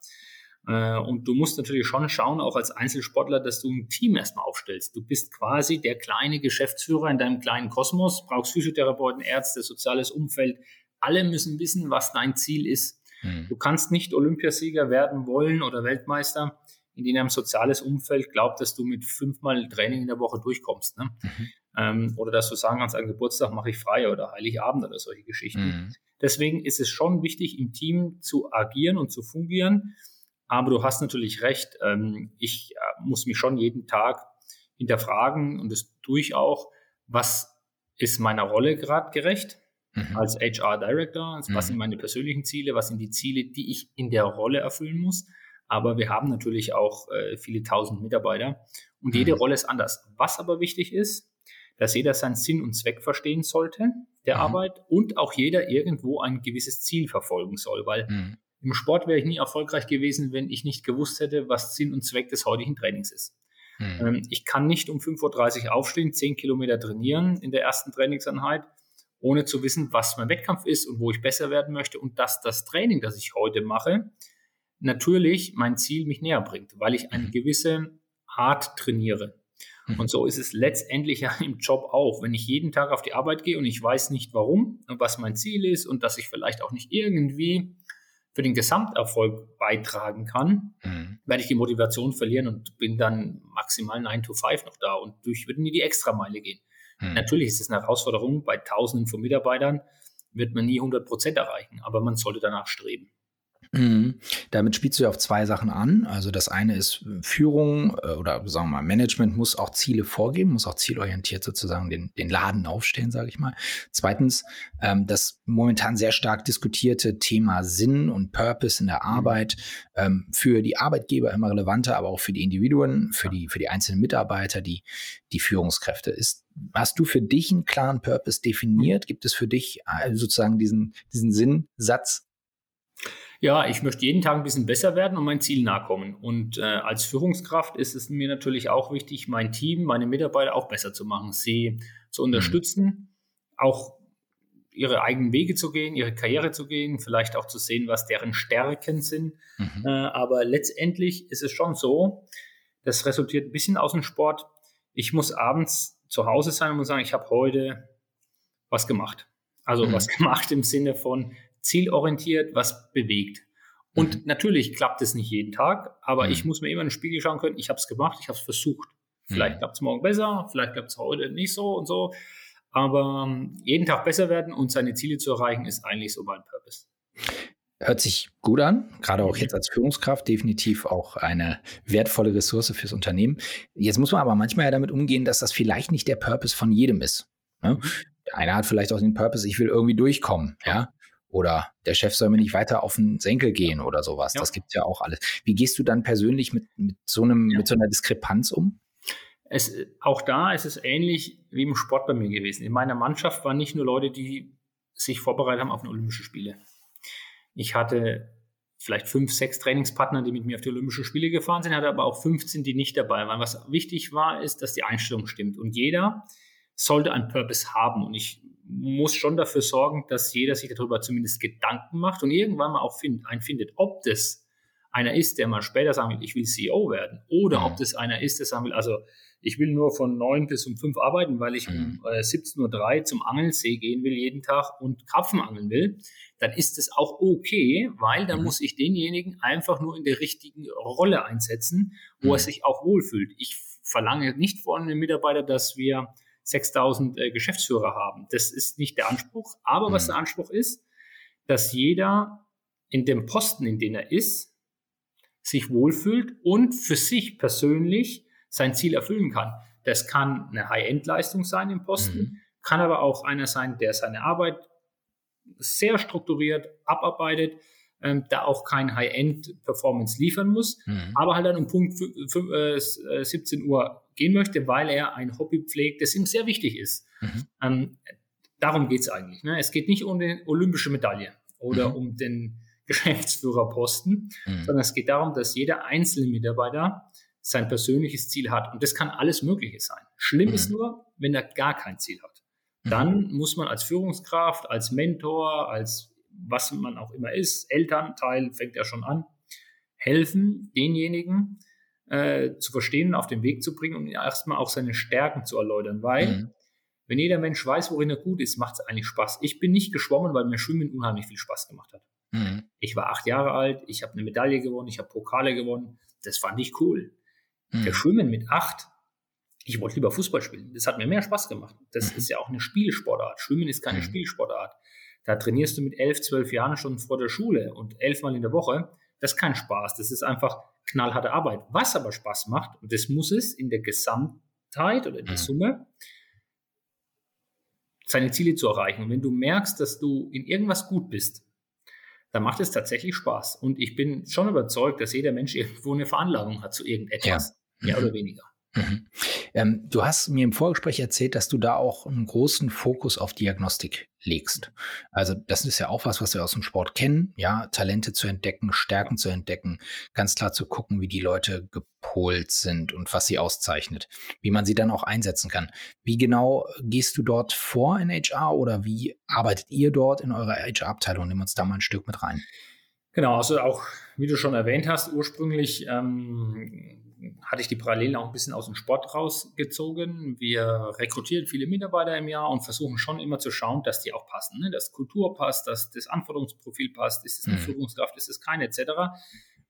Äh, und du musst natürlich schon schauen, auch als Einzelsportler, dass du ein Team erstmal aufstellst. Du bist quasi der kleine Geschäftsführer in deinem kleinen Kosmos, brauchst Physiotherapeuten, Ärzte, soziales Umfeld. Alle müssen wissen, was dein Ziel ist. Mhm. Du kannst nicht Olympiasieger werden wollen oder Weltmeister, in denen ein soziales Umfeld glaubt, dass du mit fünfmal Training in der Woche durchkommst. Ne? Mhm. Ähm, oder dass du sagen kannst, an Geburtstag mache ich frei oder Heiligabend oder solche Geschichten. Mhm. Deswegen ist es schon wichtig, im Team zu agieren und zu fungieren aber du hast natürlich recht. Ähm, ich äh, muss mich schon jeden Tag hinterfragen und das tue ich auch. Was ist meiner Rolle gerade gerecht? Mhm. Als HR Director, was mhm. sind meine persönlichen Ziele, was sind die Ziele, die ich in der Rolle erfüllen muss. Aber wir haben natürlich auch äh, viele tausend Mitarbeiter und mhm. jede Rolle ist anders. Was aber wichtig ist, dass jeder seinen Sinn und Zweck verstehen sollte der mhm. Arbeit und auch jeder irgendwo ein gewisses Ziel verfolgen soll, weil mhm. Im Sport wäre ich nie erfolgreich gewesen, wenn ich nicht gewusst hätte, was Sinn und Zweck des heutigen Trainings ist. Hm. Ähm, ich kann nicht um 5.30 Uhr aufstehen, 10 Kilometer trainieren in der ersten Trainingseinheit, ohne zu wissen, was mein Wettkampf ist und wo ich besser werden möchte und dass das Training, das ich heute mache, natürlich mein Ziel mich näher bringt, weil ich eine hm. gewisse Art trainiere. Hm. Und so ist es letztendlich ja im Job auch. Wenn ich jeden Tag auf die Arbeit gehe und ich weiß nicht warum und was mein Ziel ist und dass ich vielleicht auch nicht irgendwie für den Gesamterfolg beitragen kann, mhm. werde ich die Motivation verlieren und bin dann maximal 9 to 5 noch da und durch würde nie die Extrameile gehen. Mhm. Natürlich ist es eine Herausforderung. Bei Tausenden von Mitarbeitern wird man nie 100 Prozent erreichen, aber man sollte danach streben. Mhm. Damit spielst du ja auf zwei Sachen an. Also das eine ist äh, Führung äh, oder sagen wir mal Management muss auch Ziele vorgeben, muss auch zielorientiert sozusagen den, den Laden aufstellen, sage ich mal. Zweitens ähm, das momentan sehr stark diskutierte Thema Sinn und Purpose in der mhm. Arbeit ähm, für die Arbeitgeber immer relevanter, aber auch für die Individuen, für die für die einzelnen Mitarbeiter, die die Führungskräfte ist. Hast du für dich einen klaren Purpose definiert? Gibt es für dich äh, sozusagen diesen diesen Sinnsatz ja, ich möchte jeden Tag ein bisschen besser werden und mein Ziel nahe kommen. Und äh, als Führungskraft ist es mir natürlich auch wichtig, mein Team, meine Mitarbeiter auch besser zu machen, sie zu unterstützen, mhm. auch ihre eigenen Wege zu gehen, ihre Karriere zu gehen, vielleicht auch zu sehen, was deren Stärken sind. Mhm. Äh, aber letztendlich ist es schon so, das resultiert ein bisschen aus dem Sport. Ich muss abends zu Hause sein und sagen, ich habe heute was gemacht. Also mhm. was gemacht im Sinne von, zielorientiert was bewegt. Und mhm. natürlich klappt es nicht jeden Tag, aber mhm. ich muss mir immer in den Spiegel schauen können, ich habe es gemacht, ich habe es versucht. Vielleicht mhm. klappt es morgen besser, vielleicht klappt es heute nicht so und so. Aber ähm, jeden Tag besser werden und seine Ziele zu erreichen, ist eigentlich so mein Purpose. Hört sich gut an, gerade auch jetzt als Führungskraft, definitiv auch eine wertvolle Ressource fürs Unternehmen. Jetzt muss man aber manchmal ja damit umgehen, dass das vielleicht nicht der Purpose von jedem ist. Ne? Mhm. Einer hat vielleicht auch den Purpose, ich will irgendwie durchkommen, ja. Oder der Chef soll mir nicht weiter auf den Senkel gehen oder sowas. Ja. Das gibt es ja auch alles. Wie gehst du dann persönlich mit, mit, so, einem, ja. mit so einer Diskrepanz um? Es, auch da ist es ähnlich wie im Sport bei mir gewesen. In meiner Mannschaft waren nicht nur Leute, die sich vorbereitet haben auf eine Olympische Spiele. Ich hatte vielleicht fünf, sechs Trainingspartner, die mit mir auf die Olympischen Spiele gefahren sind, hatte aber auch 15, die nicht dabei waren. Was wichtig war, ist, dass die Einstellung stimmt. Und jeder sollte einen Purpose haben. Und ich muss schon dafür sorgen, dass jeder sich darüber zumindest Gedanken macht und irgendwann mal auch find, einen findet, ob das einer ist, der mal später sagen will, ich will CEO werden, oder mhm. ob das einer ist, der sagen will, also ich will nur von neun bis um fünf arbeiten, weil ich mhm. um äh, 17.03 Uhr zum Angelsee gehen will jeden Tag und Krapfen angeln will, dann ist das auch okay, weil dann mhm. muss ich denjenigen einfach nur in der richtigen Rolle einsetzen, wo er mhm. sich auch wohlfühlt. Ich verlange nicht von einem Mitarbeiter, dass wir 6000 äh, Geschäftsführer haben. Das ist nicht der Anspruch. Aber mhm. was der Anspruch ist, dass jeder in dem Posten, in dem er ist, sich wohlfühlt und für sich persönlich sein Ziel erfüllen kann. Das kann eine High-End-Leistung sein im Posten, mhm. kann aber auch einer sein, der seine Arbeit sehr strukturiert abarbeitet, ähm, da auch kein High-End-Performance liefern muss, mhm. aber halt dann um Punkt äh, 17 Uhr gehen möchte, weil er ein Hobby pflegt, das ihm sehr wichtig ist. Mhm. Ähm, darum geht es eigentlich. Ne? Es geht nicht um die olympische Medaille oder mhm. um den Geschäftsführerposten, mhm. sondern es geht darum, dass jeder einzelne Mitarbeiter sein persönliches Ziel hat. Und das kann alles Mögliche sein. Schlimm ist mhm. nur, wenn er gar kein Ziel hat. Mhm. Dann muss man als Führungskraft, als Mentor, als was man auch immer ist, Elternteil fängt ja schon an, helfen denjenigen, äh, zu verstehen auf den Weg zu bringen und um erstmal auch seine Stärken zu erläutern, weil mhm. wenn jeder Mensch weiß, worin er gut ist, macht es eigentlich Spaß. Ich bin nicht geschwommen, weil mir Schwimmen unheimlich viel Spaß gemacht hat. Mhm. Ich war acht Jahre alt, ich habe eine Medaille gewonnen, ich habe Pokale gewonnen. Das fand ich cool. Mhm. Der Schwimmen mit acht, ich wollte lieber Fußball spielen. Das hat mir mehr Spaß gemacht. Das mhm. ist ja auch eine Spielsportart. Schwimmen ist keine mhm. Spielsportart. Da trainierst du mit elf, zwölf Jahren schon vor der Schule und elfmal in der Woche. Das ist kein Spaß. Das ist einfach knallharte Arbeit. Was aber Spaß macht, und das muss es in der Gesamtheit oder in der mhm. Summe, seine Ziele zu erreichen. Und wenn du merkst, dass du in irgendwas gut bist, dann macht es tatsächlich Spaß. Und ich bin schon überzeugt, dass jeder Mensch irgendwo eine Veranlagung hat zu irgendetwas, ja. mehr oder weniger. Mhm. Ähm, du hast mir im Vorgespräch erzählt, dass du da auch einen großen Fokus auf Diagnostik legst. Also das ist ja auch was, was wir aus dem Sport kennen, ja, Talente zu entdecken, Stärken zu entdecken, ganz klar zu gucken, wie die Leute gepolt sind und was sie auszeichnet, wie man sie dann auch einsetzen kann. Wie genau gehst du dort vor in HR oder wie arbeitet ihr dort in eurer HR-Abteilung? Nimm uns da mal ein Stück mit rein. Genau, also auch, wie du schon erwähnt hast, ursprünglich ähm, hatte ich die Parallelen auch ein bisschen aus dem Sport rausgezogen. Wir rekrutieren viele Mitarbeiter im Jahr und versuchen schon immer zu schauen, dass die auch passen. Ne? Dass Kultur passt, dass das Anforderungsprofil passt, ist es eine mhm. Führungskraft, ist es keine, etc.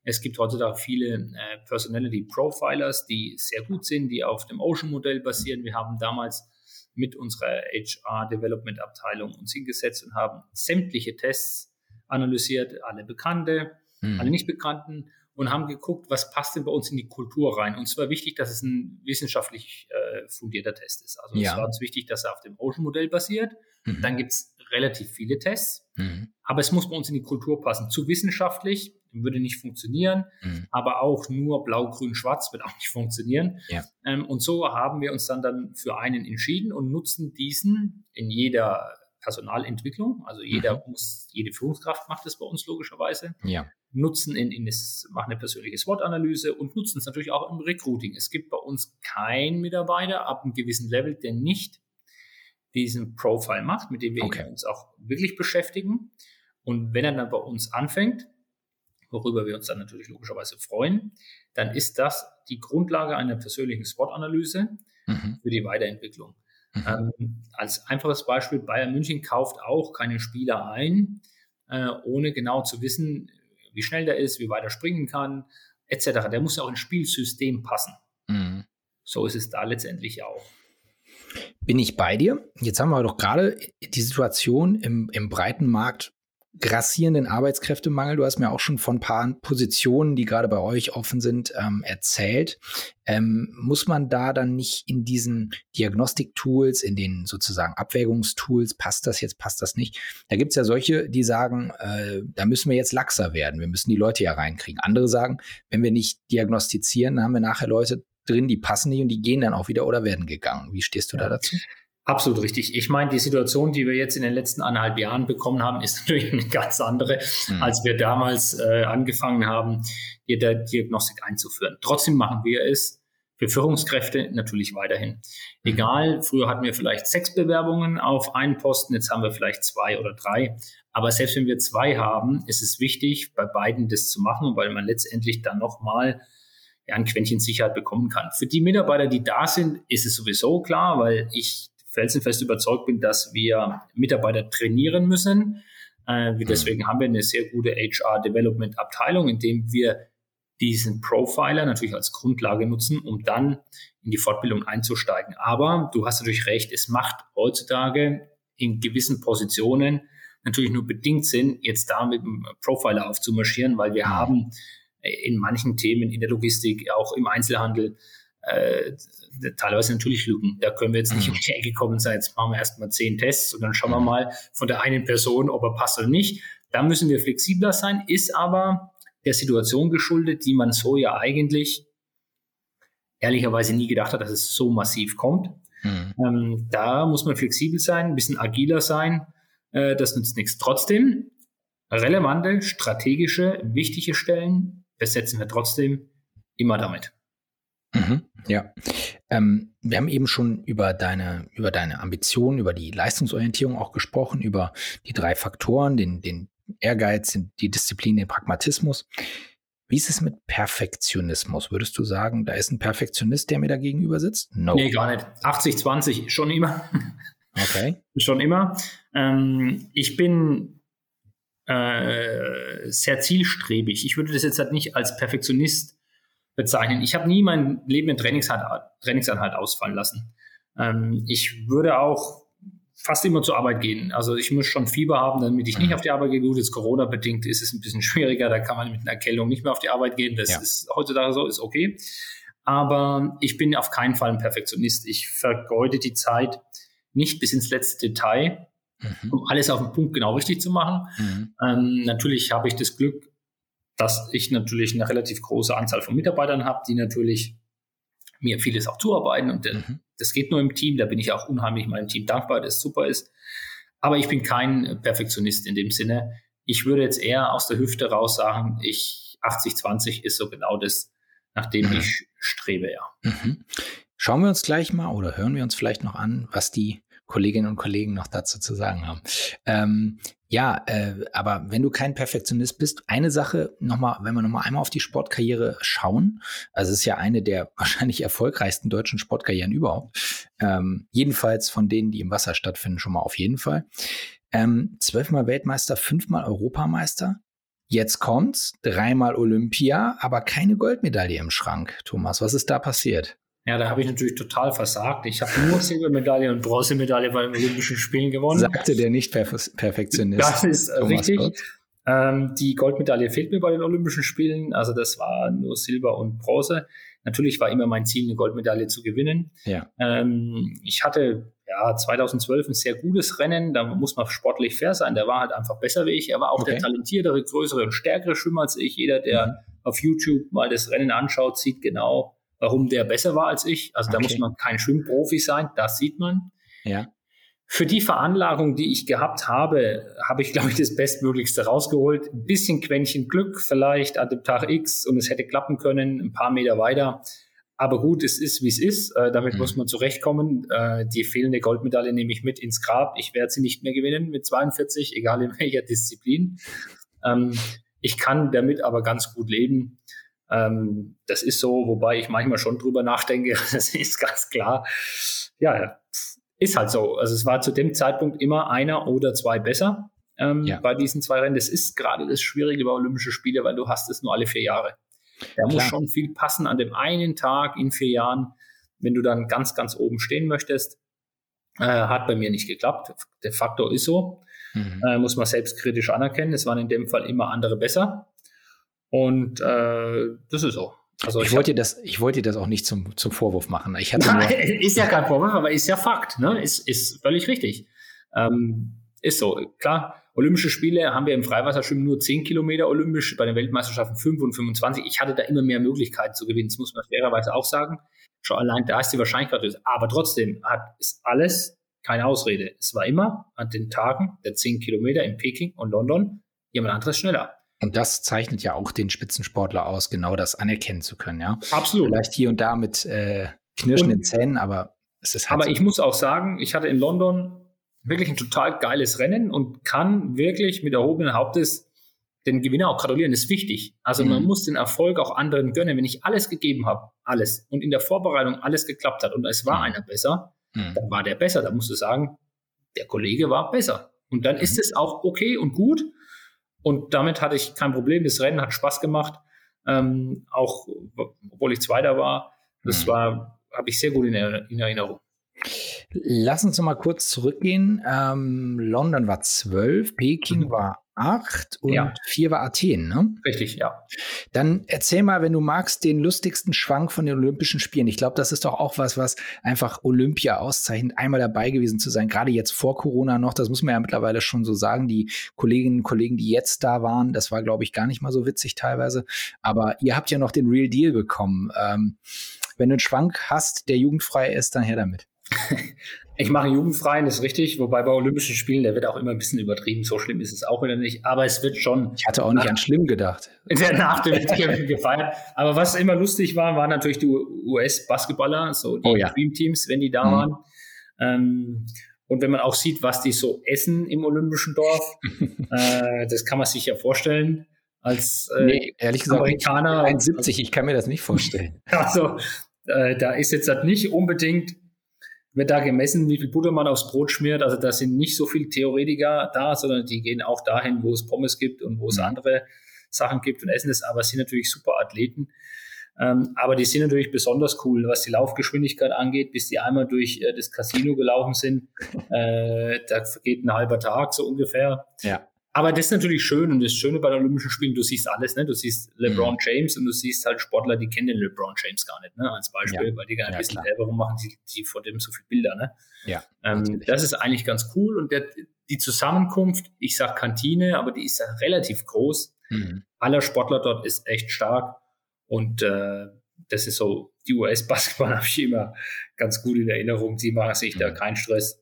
Es gibt heutzutage viele äh, Personality Profilers, die sehr gut sind, die auf dem Ocean-Modell basieren. Wir haben damals mit unserer HR Development Abteilung uns hingesetzt und haben sämtliche Tests analysiert, alle bekannte mhm. alle nicht bekannten, und haben geguckt, was passt denn bei uns in die Kultur rein. Und zwar wichtig, dass es ein wissenschaftlich äh, fundierter Test ist. Also ja. es war uns wichtig, dass er auf dem Ocean-Modell basiert. Mhm. Dann gibt es relativ viele Tests, mhm. aber es muss bei uns in die Kultur passen. Zu wissenschaftlich würde nicht funktionieren, mhm. aber auch nur blau, grün, schwarz wird auch nicht funktionieren. Ja. Ähm, und so haben wir uns dann, dann für einen entschieden und nutzen diesen in jeder Personalentwicklung. Also jeder mhm. muss, jede Führungskraft macht das bei uns logischerweise. Ja. Nutzen in, in das, machen eine persönliche SWOT-Analyse und nutzen es natürlich auch im Recruiting. Es gibt bei uns keinen Mitarbeiter ab einem gewissen Level, der nicht diesen Profile macht, mit dem wir okay. uns auch wirklich beschäftigen. Und wenn er dann bei uns anfängt, worüber wir uns dann natürlich logischerweise freuen, dann ist das die Grundlage einer persönlichen SWOT-Analyse mhm. für die Weiterentwicklung. Mhm. Ähm, als einfaches Beispiel, Bayern München kauft auch keine Spieler ein, äh, ohne genau zu wissen, wie schnell der ist, wie weit er springen kann, etc. Der muss ja auch ins Spielsystem passen. Mhm. So ist es da letztendlich auch. Bin ich bei dir? Jetzt haben wir doch gerade die Situation im, im breiten Markt grassierenden Arbeitskräftemangel. Du hast mir auch schon von ein paar Positionen, die gerade bei euch offen sind, ähm, erzählt. Ähm, muss man da dann nicht in diesen Diagnostiktools, in den sozusagen Abwägungstools, passt das jetzt, passt das nicht? Da gibt es ja solche, die sagen, äh, da müssen wir jetzt laxer werden, wir müssen die Leute ja reinkriegen. Andere sagen, wenn wir nicht diagnostizieren, dann haben wir nachher Leute drin, die passen nicht und die gehen dann auch wieder oder werden gegangen. Wie stehst du ja. da dazu? Absolut richtig. Ich meine, die Situation, die wir jetzt in den letzten anderthalb Jahren bekommen haben, ist natürlich eine ganz andere, mhm. als wir damals äh, angefangen haben, hier der Diagnostik einzuführen. Trotzdem machen wir es für Führungskräfte natürlich weiterhin. Mhm. Egal, früher hatten wir vielleicht sechs Bewerbungen auf einen Posten, jetzt haben wir vielleicht zwei oder drei. Aber selbst wenn wir zwei haben, ist es wichtig, bei beiden das zu machen, weil man letztendlich dann nochmal ja, ein Quäntchen Sicherheit bekommen kann. Für die Mitarbeiter, die da sind, ist es sowieso klar, weil ich felsenfest überzeugt bin, dass wir Mitarbeiter trainieren müssen. Äh, mhm. deswegen haben wir eine sehr gute HR-Development-Abteilung, in dem wir diesen Profiler natürlich als Grundlage nutzen, um dann in die Fortbildung einzusteigen. Aber du hast natürlich recht, es macht heutzutage in gewissen Positionen natürlich nur bedingt Sinn, jetzt da mit dem Profiler aufzumarschieren, weil wir mhm. haben in manchen Themen in der Logistik, auch im Einzelhandel, äh, teilweise natürlich Lücken. Da können wir jetzt nicht mhm. um die Ecke kommen und sagen, jetzt machen wir erstmal zehn Tests und dann schauen wir mhm. mal von der einen Person, ob er passt oder nicht. Da müssen wir flexibler sein, ist aber der Situation geschuldet, die man so ja eigentlich ehrlicherweise nie gedacht hat, dass es so massiv kommt. Mhm. Ähm, da muss man flexibel sein, ein bisschen agiler sein. Äh, das nützt nichts. Trotzdem, relevante, strategische, wichtige Stellen besetzen wir trotzdem immer damit. Mhm, ja. Ähm, wir haben eben schon über deine, über deine Ambitionen, über die Leistungsorientierung auch gesprochen, über die drei Faktoren, den, den Ehrgeiz, die Disziplin, den Pragmatismus. Wie ist es mit Perfektionismus? Würdest du sagen, da ist ein Perfektionist, der mir da gegenüber sitzt? No. Nee, gar nicht. 80, 20, schon immer. Okay. schon immer. Ähm, ich bin äh, sehr zielstrebig. Ich würde das jetzt halt nicht als Perfektionist bezeichnen. Ich habe nie mein Leben in Trainingsanhalt, ausfallen lassen. Ähm, ich würde auch fast immer zur Arbeit gehen. Also ich muss schon Fieber haben, damit ich nicht mhm. auf die Arbeit gehe. Gut, jetzt Corona-bedingt ist es ein bisschen schwieriger. Da kann man mit einer Erkältung nicht mehr auf die Arbeit gehen. Das ja. ist heutzutage so, ist okay. Aber ich bin auf keinen Fall ein Perfektionist. Ich vergeude die Zeit nicht bis ins letzte Detail, mhm. um alles auf den Punkt genau richtig zu machen. Mhm. Ähm, natürlich habe ich das Glück, dass ich natürlich eine relativ große Anzahl von Mitarbeitern habe, die natürlich mir vieles auch zuarbeiten und mhm. das geht nur im Team, da bin ich auch unheimlich meinem Team dankbar, das super ist. Aber ich bin kein Perfektionist in dem Sinne. Ich würde jetzt eher aus der Hüfte raus sagen, ich 80-20 ist so genau das, nach dem mhm. ich strebe, ja. Mhm. Schauen wir uns gleich mal oder hören wir uns vielleicht noch an, was die Kolleginnen und Kollegen noch dazu zu sagen haben. Ähm, ja, äh, aber wenn du kein Perfektionist bist, eine Sache nochmal, wenn wir nochmal einmal auf die Sportkarriere schauen, also es ist ja eine der wahrscheinlich erfolgreichsten deutschen Sportkarrieren überhaupt, ähm, jedenfalls von denen, die im Wasser stattfinden, schon mal auf jeden Fall. Ähm, zwölfmal Weltmeister, fünfmal Europameister. Jetzt kommt's, dreimal Olympia, aber keine Goldmedaille im Schrank. Thomas, was ist da passiert? Ja, da habe ich natürlich total versagt. Ich habe nur Silbermedaille und Bronzemedaille bei den Olympischen Spielen gewonnen. Sagte der Nicht-Perfektionist. Das ist äh, richtig. Ähm, die Goldmedaille fehlt mir bei den Olympischen Spielen. Also das war nur Silber und Bronze. Natürlich war immer mein Ziel, eine Goldmedaille zu gewinnen. Ja. Ähm, ich hatte ja 2012 ein sehr gutes Rennen. Da muss man sportlich fair sein. Der war halt einfach besser wie ich. Er war auch okay. der talentiertere, größere und stärkere Schwimmer als ich. Jeder, der mhm. auf YouTube mal das Rennen anschaut, sieht genau, warum der besser war als ich. Also okay. da muss man kein Schwimmprofi sein. Das sieht man. Ja. Für die Veranlagung, die ich gehabt habe, habe ich, glaube ich, das Bestmöglichste rausgeholt. Ein bisschen Quäntchen Glück vielleicht an dem Tag X und es hätte klappen können, ein paar Meter weiter. Aber gut, es ist, wie es ist. Äh, damit mhm. muss man zurechtkommen. Äh, die fehlende Goldmedaille nehme ich mit ins Grab. Ich werde sie nicht mehr gewinnen mit 42, egal in welcher Disziplin. Ähm, ich kann damit aber ganz gut leben. Ähm, das ist so, wobei ich manchmal schon drüber nachdenke. Das ist ganz klar. Ja, ist halt so. Also es war zu dem Zeitpunkt immer einer oder zwei besser ähm, ja. bei diesen zwei Rennen. Das ist gerade das Schwierige bei Olympischen Spiele, weil du hast es nur alle vier Jahre. Da muss schon viel passen an dem einen Tag in vier Jahren, wenn du dann ganz, ganz oben stehen möchtest. Äh, hat bei mir nicht geklappt. Der Faktor ist so. Mhm. Äh, muss man selbstkritisch anerkennen. Es waren in dem Fall immer andere besser. Und äh, das ist so. Also ich, ich wollte das, ich wollte dir das auch nicht zum, zum Vorwurf machen. Ich hatte Nein, ist ja kein Vorwurf, aber ist ja Fakt. Ne? Ist, ist völlig richtig. Ähm, ist so. Klar, Olympische Spiele haben wir im Freiwasserschwimmen nur 10 Kilometer olympisch, bei den Weltmeisterschaften 5 und 25. Ich hatte da immer mehr Möglichkeiten zu gewinnen. Das muss man fairerweise auch sagen. Schon allein da ist die Wahrscheinlichkeit. Aber trotzdem hat, ist alles keine Ausrede. Es war immer an den Tagen der 10 Kilometer in Peking und London jemand anderes schneller. Und das zeichnet ja auch den Spitzensportler aus, genau das anerkennen zu können, ja. Absolut. Vielleicht hier und da mit äh, knirschenden und, Zähnen, aber es ist halt Aber so. ich muss auch sagen, ich hatte in London wirklich ein total geiles Rennen und kann wirklich mit erhobenen Hauptes den Gewinner auch gratulieren. Das ist wichtig. Also mhm. man muss den Erfolg auch anderen gönnen. Wenn ich alles gegeben habe, alles, und in der Vorbereitung alles geklappt hat und es war mhm. einer besser, mhm. dann war der besser. Da musst du sagen, der Kollege war besser. Und dann ist mhm. es auch okay und gut. Und damit hatte ich kein Problem. Das Rennen hat Spaß gemacht. Ähm, auch obwohl ich Zweiter war. Das mhm. war, habe ich sehr gut in, in, Erinnerung. Lass uns noch mal kurz zurückgehen. Ähm, London war zwölf, Peking mhm. war acht und ja. vier war Athen, ne? Richtig, ja. Dann erzähl mal, wenn du magst, den lustigsten Schwank von den Olympischen Spielen. Ich glaube, das ist doch auch was, was einfach Olympia auszeichnet, einmal dabei gewesen zu sein. Gerade jetzt vor Corona noch, das muss man ja mittlerweile schon so sagen. Die Kolleginnen und Kollegen, die jetzt da waren, das war, glaube ich, gar nicht mal so witzig teilweise. Aber ihr habt ja noch den Real Deal bekommen. Ähm, wenn du einen Schwank hast, der jugendfrei ist, dann her damit. Ich mache jugendfreien, das ist richtig, wobei bei Olympischen Spielen, der wird auch immer ein bisschen übertrieben. So schlimm ist es auch wieder nicht, aber es wird schon. Ich hatte auch nicht nach, an schlimm gedacht. Nach dem gefeiert. Aber was immer lustig war, waren natürlich die US-Basketballer, so die oh, ja. Dream-Teams, wenn die da mhm. waren. Ähm, und wenn man auch sieht, was die so essen im Olympischen Dorf, äh, das kann man sich ja vorstellen. Als äh, nee, ehrlich gesagt, Amerikaner. 71, ich kann mir das nicht vorstellen. Also, äh, da ist jetzt halt nicht unbedingt wird da gemessen, wie viel Butter man aufs Brot schmiert. Also da sind nicht so viele Theoretiker da, sondern die gehen auch dahin, wo es Pommes gibt und wo es mhm. andere Sachen gibt und essen es. Aber es sind natürlich super Athleten. Ähm, aber die sind natürlich besonders cool, was die Laufgeschwindigkeit angeht, bis die einmal durch äh, das Casino gelaufen sind. Äh, da vergeht ein halber Tag so ungefähr. Ja. Aber das ist natürlich schön und das Schöne bei den Olympischen Spielen, du siehst alles, ne? Du siehst LeBron mhm. James und du siehst halt Sportler, die kennen den LeBron James gar nicht, ne? Als Beispiel, ja. weil die gar nicht ja, wissen, warum machen die, die vor dem so viele Bilder, ne? Ja. Ähm, das ist eigentlich ganz cool und der, die Zusammenkunft, ich sag Kantine, aber die ist ja relativ groß. Mhm. Aller Sportler dort ist echt stark und äh, das ist so, die US-Basketball habe ich immer ganz gut in Erinnerung. Die machen sich mhm. da keinen Stress.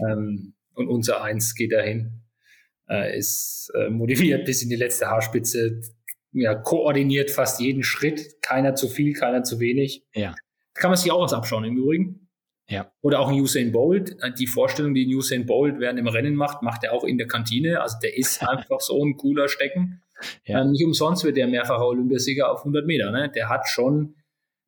Ähm, und unser Eins geht dahin äh, ist äh, motiviert bis in die letzte Haarspitze, ja, koordiniert fast jeden Schritt, keiner zu viel, keiner zu wenig. Ja. Kann man sich auch was abschauen im Übrigen. Ja. Oder auch ein Usain Bolt. Äh, die Vorstellung, die ein Usain Bolt während dem Rennen macht, macht er auch in der Kantine. Also der ist einfach so ein cooler Stecken. Ja. Ähm, nicht umsonst wird der mehrfacher Olympiasieger auf 100 Meter. Ne? Der hat schon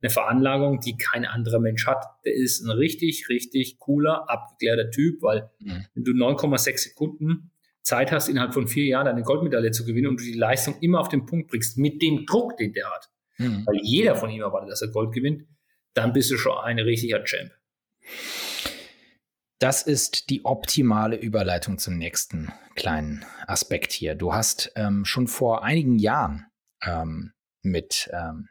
eine Veranlagung, die kein anderer Mensch hat. Der ist ein richtig, richtig cooler, abgeklärter Typ, weil mhm. wenn du 9,6 Sekunden Zeit hast, innerhalb von vier Jahren eine Goldmedaille zu gewinnen und du die Leistung immer auf den Punkt bringst, mit dem Druck, den der hat, mhm. weil jeder von ihm erwartet, dass er Gold gewinnt, dann bist du schon ein richtiger Champ. Das ist die optimale Überleitung zum nächsten kleinen Aspekt hier. Du hast ähm, schon vor einigen Jahren ähm, mit, ähm,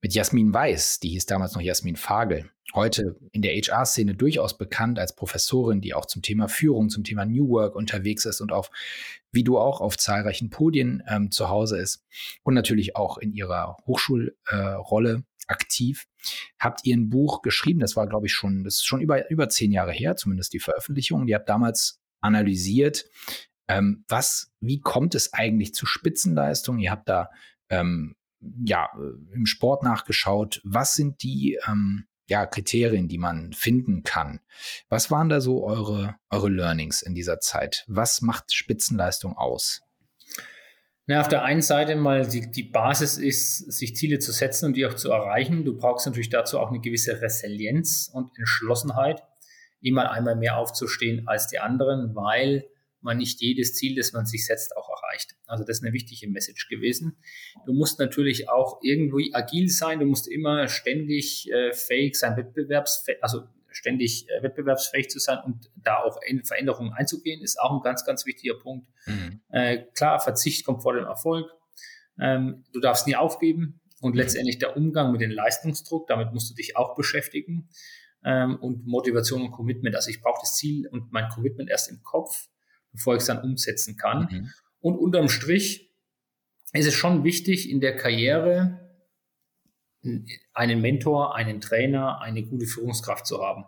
mit Jasmin Weiß, die hieß damals noch Jasmin Fagel, heute in der HR-Szene durchaus bekannt als Professorin, die auch zum Thema Führung, zum Thema New Work unterwegs ist und auf, wie du auch, auf zahlreichen Podien ähm, zu Hause ist und natürlich auch in ihrer Hochschulrolle äh, aktiv, habt ihr ein Buch geschrieben, das war, glaube ich, schon, das ist schon über, über zehn Jahre her, zumindest die Veröffentlichung. Die habt damals analysiert, ähm, was, wie kommt es eigentlich zu Spitzenleistung? Ihr habt da ähm, ja äh, im Sport nachgeschaut. Was sind die ähm, ja, Kriterien, die man finden kann. Was waren da so eure, eure Learnings in dieser Zeit? Was macht Spitzenleistung aus? Na, auf der einen Seite mal die, die Basis ist, sich Ziele zu setzen und die auch zu erreichen. Du brauchst natürlich dazu auch eine gewisse Resilienz und Entschlossenheit, immer einmal mehr aufzustehen als die anderen, weil man nicht jedes Ziel, das man sich setzt, auch erreicht. Also das ist eine wichtige Message gewesen. Du musst natürlich auch irgendwie agil sein, du musst immer ständig äh, fähig sein, wettbewerbsfähig, also ständig äh, wettbewerbsfähig zu sein und da auch in Veränderungen einzugehen, ist auch ein ganz, ganz wichtiger Punkt. Mhm. Äh, klar, Verzicht kommt vor dem Erfolg. Ähm, du darfst nie aufgeben und mhm. letztendlich der Umgang mit dem Leistungsdruck, damit musst du dich auch beschäftigen. Ähm, und Motivation und Commitment. Also ich brauche das Ziel und mein Commitment erst im Kopf bevor ich es dann umsetzen kann. Mhm. Und unterm Strich ist es schon wichtig, in der Karriere einen Mentor, einen Trainer, eine gute Führungskraft zu haben.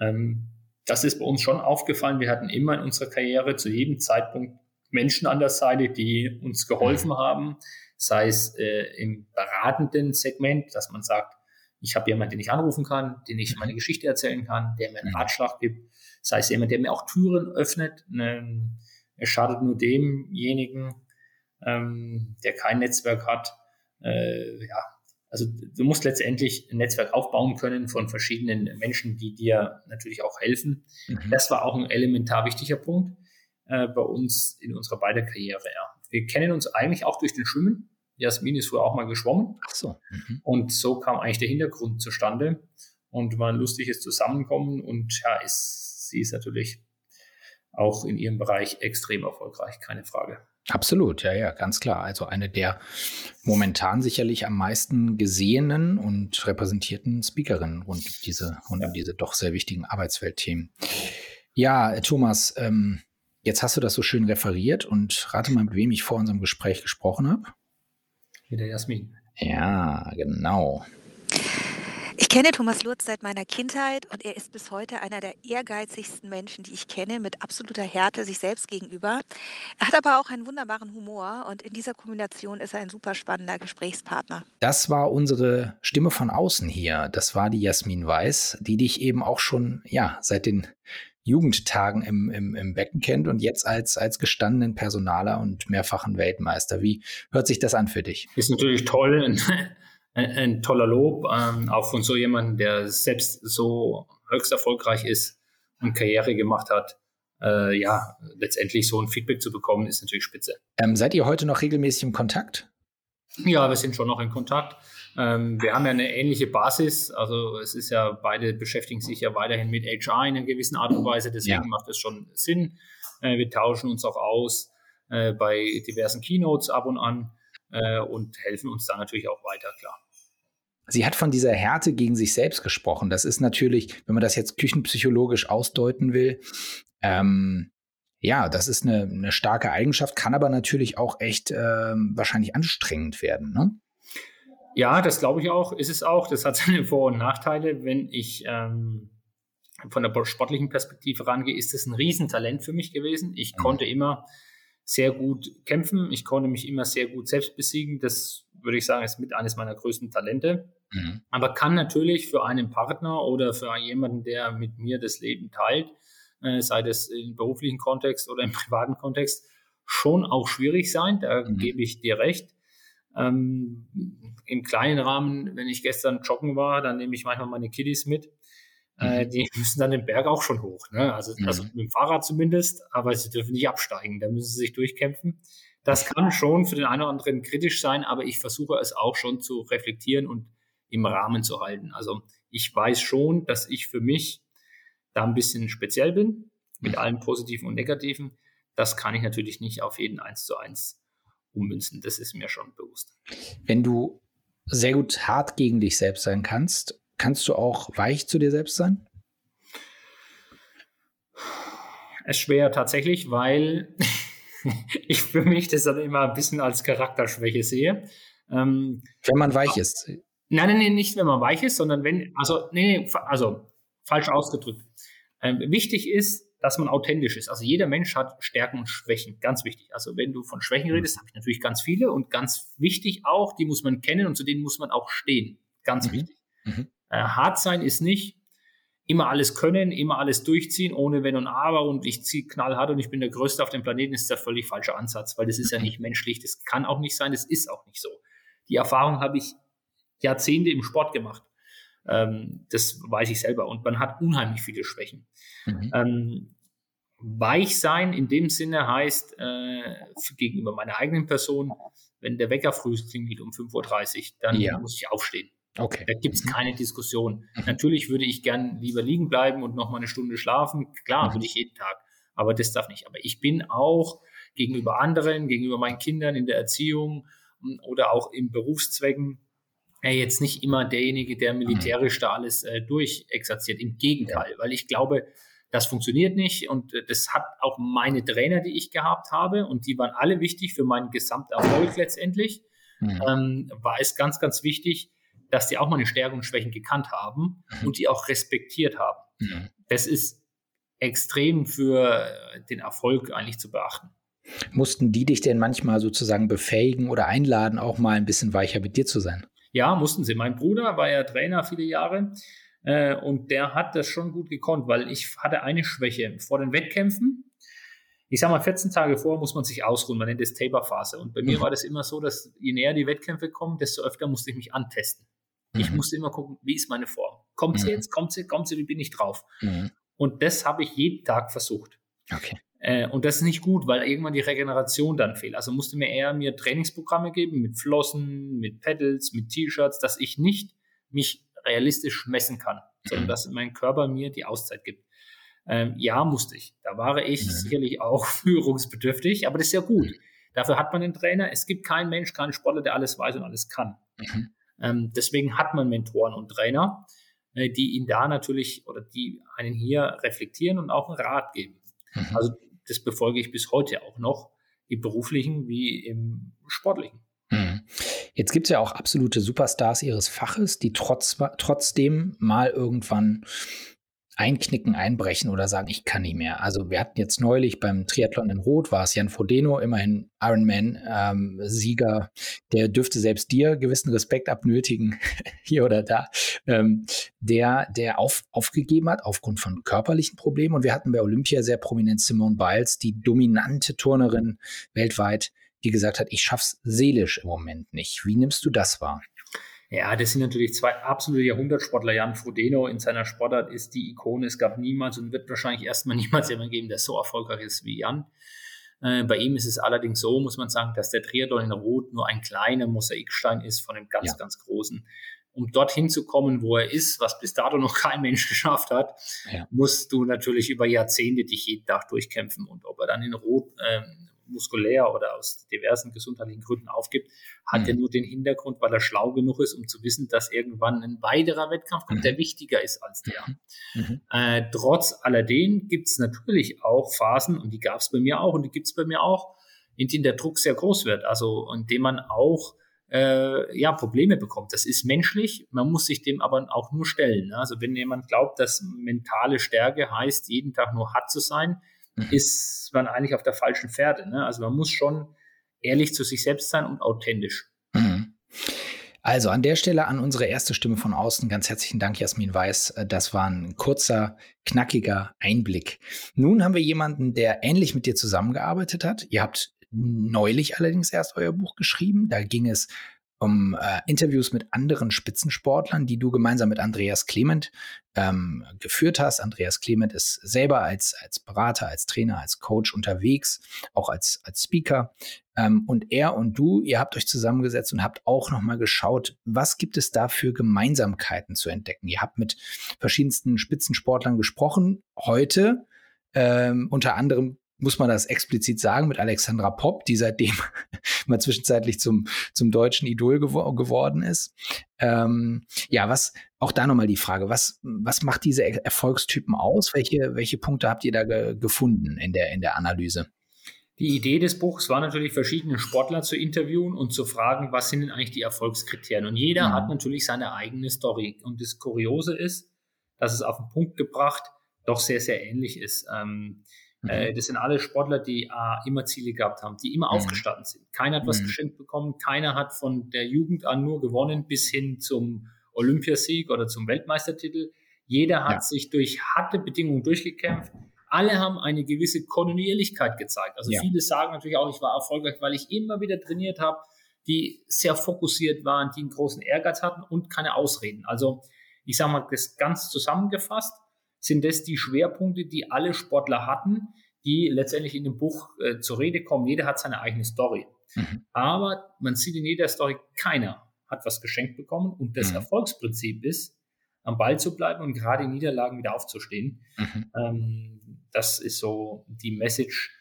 Ähm, das ist bei uns schon aufgefallen. Wir hatten immer in unserer Karriere zu jedem Zeitpunkt Menschen an der Seite, die uns geholfen mhm. haben, sei es äh, im beratenden Segment, dass man sagt, ich habe jemanden, den ich anrufen kann, den ich meine Geschichte erzählen kann, der mir einen mhm. Ratschlag gibt, sei es jemand, der mir auch Türen öffnet. Ähm, es schadet nur demjenigen, ähm, der kein Netzwerk hat. Äh, ja, also du musst letztendlich ein Netzwerk aufbauen können von verschiedenen Menschen, die dir natürlich auch helfen. Mhm. Das war auch ein elementar wichtiger Punkt äh, bei uns in unserer beider Karriere. Ja. Wir kennen uns eigentlich auch durch den Schwimmen. Jasmin ist früher auch mal geschwommen. Ach so. Mhm. Und so kam eigentlich der Hintergrund zustande und war ein lustiges Zusammenkommen und ja, ist, sie ist natürlich auch in ihrem Bereich extrem erfolgreich, keine Frage. Absolut, ja, ja, ganz klar. Also eine der momentan sicherlich am meisten gesehenen und repräsentierten Speakerinnen rund um diese, rund um diese doch sehr wichtigen Arbeitsweltthemen. Ja, Thomas, ähm, jetzt hast du das so schön referiert und rate mal, mit wem ich vor unserem Gespräch gesprochen habe. Mit der Jasmin. Ja, genau. Ich kenne Thomas Lutz seit meiner Kindheit und er ist bis heute einer der ehrgeizigsten Menschen, die ich kenne, mit absoluter Härte sich selbst gegenüber. Er hat aber auch einen wunderbaren Humor und in dieser Kombination ist er ein super spannender Gesprächspartner. Das war unsere Stimme von außen hier. Das war die Jasmin Weiß, die dich eben auch schon, ja, seit den Jugendtagen im, im, im Becken kennt und jetzt als, als gestandenen Personaler und mehrfachen Weltmeister. Wie hört sich das an für dich? Ist natürlich toll, ein, ein, toller Lob, ähm, auch von so jemandem, der selbst so höchst erfolgreich ist und Karriere gemacht hat. Äh, ja, letztendlich so ein Feedback zu bekommen, ist natürlich spitze. Ähm, seid ihr heute noch regelmäßig im Kontakt? Ja, wir sind schon noch in Kontakt. Ähm, wir haben ja eine ähnliche Basis. Also es ist ja, beide beschäftigen sich ja weiterhin mit HR in einer gewissen Art und Weise. Deswegen ja. macht es schon Sinn. Äh, wir tauschen uns auch aus äh, bei diversen Keynotes ab und an äh, und helfen uns da natürlich auch weiter, klar. Sie hat von dieser Härte gegen sich selbst gesprochen. Das ist natürlich, wenn man das jetzt küchenpsychologisch ausdeuten will, ähm, ja, das ist eine, eine starke Eigenschaft, kann aber natürlich auch echt ähm, wahrscheinlich anstrengend werden. Ne? Ja, das glaube ich auch, ist es auch. Das hat seine Vor- und Nachteile. Wenn ich ähm, von der sportlichen Perspektive rangehe, ist das ein Riesentalent für mich gewesen. Ich mhm. konnte immer sehr gut kämpfen. Ich konnte mich immer sehr gut selbst besiegen. Das würde ich sagen, ist mit eines meiner größten Talente. Mhm. Aber kann natürlich für einen Partner oder für jemanden, der mit mir das Leben teilt, äh, sei das im beruflichen Kontext oder im privaten Kontext, schon auch schwierig sein. Da mhm. gebe ich dir recht. Ähm, Im kleinen Rahmen, wenn ich gestern joggen war, dann nehme ich manchmal meine Kiddies mit. Äh, mhm. die müssen dann den Berg auch schon hoch. Ne? Also, mhm. also mit dem Fahrrad zumindest, aber sie dürfen nicht absteigen. Da müssen sie sich durchkämpfen. Das kann schon für den einen oder anderen kritisch sein, aber ich versuche es auch schon zu reflektieren und im Rahmen zu halten. Also ich weiß schon, dass ich für mich da ein bisschen speziell bin, mit allen positiven und negativen. Das kann ich natürlich nicht auf jeden eins zu eins ummünzen. Das ist mir schon bewusst. Wenn du sehr gut hart gegen dich selbst sein kannst, kannst du auch weich zu dir selbst sein? Es ist schwer tatsächlich, weil ich für mich das dann immer ein bisschen als Charakterschwäche sehe. Ähm, wenn man weich ist. Nein, nein, nein, nicht wenn man weich ist, sondern wenn, also, nee, also falsch ausgedrückt. Ähm, wichtig ist, dass man authentisch ist. Also jeder Mensch hat Stärken und Schwächen, ganz wichtig. Also wenn du von Schwächen mhm. redest, habe ich natürlich ganz viele und ganz wichtig auch, die muss man kennen und zu denen muss man auch stehen. Ganz mhm. wichtig. Mhm. Äh, hart sein ist nicht immer alles können, immer alles durchziehen, ohne Wenn und Aber und ich ziehe knallhart und ich bin der Größte auf dem Planeten, ist der völlig falsche Ansatz, weil das ist ja nicht menschlich, das kann auch nicht sein, das ist auch nicht so. Die Erfahrung habe ich Jahrzehnte im Sport gemacht. Ähm, das weiß ich selber. Und man hat unheimlich viele Schwächen. Mhm. Ähm, weich sein in dem Sinne heißt äh, gegenüber meiner eigenen Person, wenn der Wecker früh klingelt um 5.30 Uhr, dann ja. muss ich aufstehen. Okay. Da gibt es mhm. keine Diskussion. Mhm. Natürlich würde ich gern lieber liegen bleiben und noch mal eine Stunde schlafen. Klar, mhm. würde ich jeden Tag. Aber das darf nicht. Aber ich bin auch gegenüber anderen, gegenüber meinen Kindern in der Erziehung hm, oder auch in Berufszwecken äh, jetzt nicht immer derjenige, der militärisch da alles äh, durchexerziert. Im Gegenteil, weil ich glaube, das funktioniert nicht und äh, das hat auch meine Trainer, die ich gehabt habe und die waren alle wichtig für meinen Gesamterfolg letztendlich. Mhm. Ähm, war es ganz, ganz wichtig, dass die auch meine Stärken und Schwächen gekannt haben mhm. und die auch respektiert haben. Mhm. Das ist extrem für den Erfolg eigentlich zu beachten. Mussten die dich denn manchmal sozusagen befähigen oder einladen, auch mal ein bisschen weicher mit dir zu sein? Ja, mussten sie. Mein Bruder war ja Trainer viele Jahre äh, und der hat das schon gut gekonnt, weil ich hatte eine Schwäche vor den Wettkämpfen. Ich sag mal, 14 Tage vor muss man sich ausruhen, man nennt das Taper-Phase. Und bei mir mhm. war das immer so, dass je näher die Wettkämpfe kommen, desto öfter musste ich mich antesten. Mhm. Ich musste immer gucken, wie ist meine Form? Kommt sie mhm. jetzt? Kommt sie? Kommt sie? Wie bin ich drauf? Mhm. Und das habe ich jeden Tag versucht. Okay. Äh, und das ist nicht gut, weil irgendwann die Regeneration dann fehlt. Also musste mir eher mir Trainingsprogramme geben mit Flossen, mit Pedals, mit T-Shirts, dass ich nicht mich realistisch messen kann, sondern dass mein Körper mir die Auszeit gibt. Ähm, ja, musste ich. Da war ich mhm. sicherlich auch führungsbedürftig, aber das ist ja gut. Dafür hat man einen Trainer. Es gibt keinen Mensch, keinen Sportler, der alles weiß und alles kann. Mhm. Ähm, deswegen hat man Mentoren und Trainer, äh, die ihn da natürlich oder die einen hier reflektieren und auch einen Rat geben. Mhm. Also das befolge ich bis heute auch noch, im beruflichen wie im sportlichen. Mhm. Jetzt gibt es ja auch absolute Superstars ihres Faches, die trotz, trotzdem mal irgendwann einknicken, einbrechen oder sagen, ich kann nicht mehr. Also wir hatten jetzt neulich beim Triathlon in Rot, war es Jan Frodeno, immerhin Ironman-Sieger, ähm, der dürfte selbst dir gewissen Respekt abnötigen, hier oder da, ähm, der, der auf, aufgegeben hat aufgrund von körperlichen Problemen. Und wir hatten bei Olympia sehr prominent Simone Biles, die dominante Turnerin weltweit, die gesagt hat, ich schaff's seelisch im Moment nicht. Wie nimmst du das wahr? Ja, das sind natürlich zwei absolute Jahrhundertsportler. Jan Frodeno in seiner Sportart ist die Ikone. Es gab niemals und wird wahrscheinlich erstmal niemals jemanden geben, der so erfolgreich ist wie Jan. Äh, bei ihm ist es allerdings so, muss man sagen, dass der Triathlon in Rot nur ein kleiner Mosaikstein ist von dem ganz, ja. ganz großen. Um dorthin zu kommen, wo er ist, was bis dato noch kein Mensch geschafft hat, ja. musst du natürlich über Jahrzehnte dich jeden Tag durchkämpfen. Und ob er dann in Rot ähm, muskulär oder aus diversen gesundheitlichen Gründen aufgibt, hat mhm. er nur den Hintergrund, weil er schlau genug ist, um zu wissen, dass irgendwann ein weiterer Wettkampf kommt, mhm. der wichtiger ist als der. Mhm. mhm. Äh, trotz alledem gibt es natürlich auch Phasen, und die gab es bei mir auch und die gibt es bei mir auch, in denen der Druck sehr groß wird, also in dem man auch äh, ja, Probleme bekommt. Das ist menschlich, man muss sich dem aber auch nur stellen. Ne? Also wenn jemand glaubt, dass mentale Stärke heißt, jeden Tag nur hart zu sein, mhm. ist man eigentlich auf der falschen Pferde. Ne? Also man muss schon ehrlich zu sich selbst sein und authentisch. Mhm. Also an der Stelle an unsere erste Stimme von außen ganz herzlichen Dank, Jasmin Weiß. Äh, das war ein kurzer, knackiger Einblick. Nun haben wir jemanden, der ähnlich mit dir zusammengearbeitet hat. Ihr habt neulich allerdings erst euer Buch geschrieben. Da ging es um äh, Interviews mit anderen Spitzensportlern, die du gemeinsam mit Andreas Clement ähm, geführt hast. Andreas Clement ist selber als, als Berater, als Trainer, als Coach unterwegs, auch als, als Speaker. Ähm, und er und du, ihr habt euch zusammengesetzt und habt auch nochmal geschaut, was gibt es da für Gemeinsamkeiten zu entdecken. Ihr habt mit verschiedensten Spitzensportlern gesprochen. Heute ähm, unter anderem muss man das explizit sagen, mit Alexandra Popp, die seitdem mal zwischenzeitlich zum, zum deutschen Idol gewo geworden ist. Ähm, ja, was, auch da nochmal die Frage, was, was macht diese Erfolgstypen aus? Welche, welche Punkte habt ihr da ge gefunden in der, in der Analyse? Die Idee des Buchs war natürlich, verschiedene Sportler zu interviewen und zu fragen, was sind denn eigentlich die Erfolgskriterien? Und jeder mhm. hat natürlich seine eigene Story. Und das Kuriose ist, dass es auf den Punkt gebracht doch sehr, sehr ähnlich ist. Ähm, Mhm. Äh, das sind alle Sportler, die äh, immer Ziele gehabt haben, die immer mhm. aufgestanden sind. Keiner hat was mhm. geschenkt bekommen, keiner hat von der Jugend an nur gewonnen bis hin zum Olympiasieg oder zum Weltmeistertitel. Jeder hat ja. sich durch harte Bedingungen durchgekämpft. Alle haben eine gewisse Kontinuierlichkeit gezeigt. Also ja. viele sagen natürlich auch, ich war erfolgreich, weil ich immer wieder trainiert habe, die sehr fokussiert waren, die einen großen Ehrgeiz hatten und keine Ausreden. Also ich sage mal, das ganz zusammengefasst sind das die Schwerpunkte, die alle Sportler hatten, die letztendlich in dem Buch äh, zur Rede kommen. Jeder hat seine eigene Story. Mhm. Aber man sieht in jeder Story, keiner hat was geschenkt bekommen. Und das mhm. Erfolgsprinzip ist, am Ball zu bleiben und gerade in Niederlagen wieder aufzustehen. Mhm. Ähm, das ist so die Message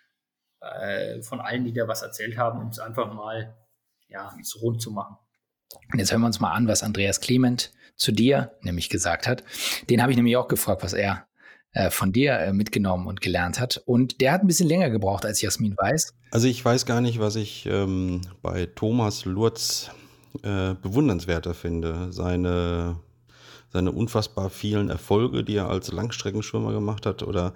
äh, von allen, die da was erzählt haben, um es einfach mal ja, so rund zu machen. Jetzt hören wir uns mal an, was Andreas Clement zu dir nämlich gesagt hat. Den habe ich nämlich auch gefragt, was er äh, von dir äh, mitgenommen und gelernt hat. Und der hat ein bisschen länger gebraucht, als Jasmin weiß. Also ich weiß gar nicht, was ich ähm, bei Thomas Lurz äh, bewundernswerter finde. Seine, seine unfassbar vielen Erfolge, die er als Langstreckenschwimmer gemacht hat oder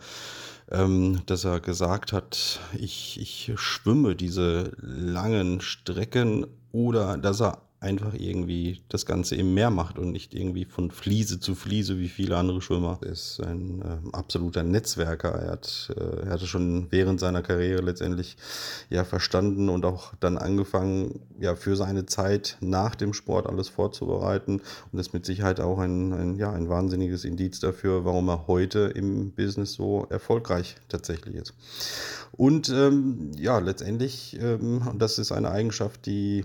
ähm, dass er gesagt hat, ich, ich schwimme diese langen Strecken oder dass er einfach irgendwie das Ganze im Meer macht und nicht irgendwie von Fliese zu Fliese wie viele andere Schwimmer. Er ist ein äh, absoluter Netzwerker. Er, hat, äh, er hatte schon während seiner Karriere letztendlich ja verstanden und auch dann angefangen, ja für seine Zeit nach dem Sport alles vorzubereiten. Und das ist mit Sicherheit auch ein, ein, ja, ein wahnsinniges Indiz dafür, warum er heute im Business so erfolgreich tatsächlich ist. Und ähm, ja, letztendlich, ähm, das ist eine Eigenschaft, die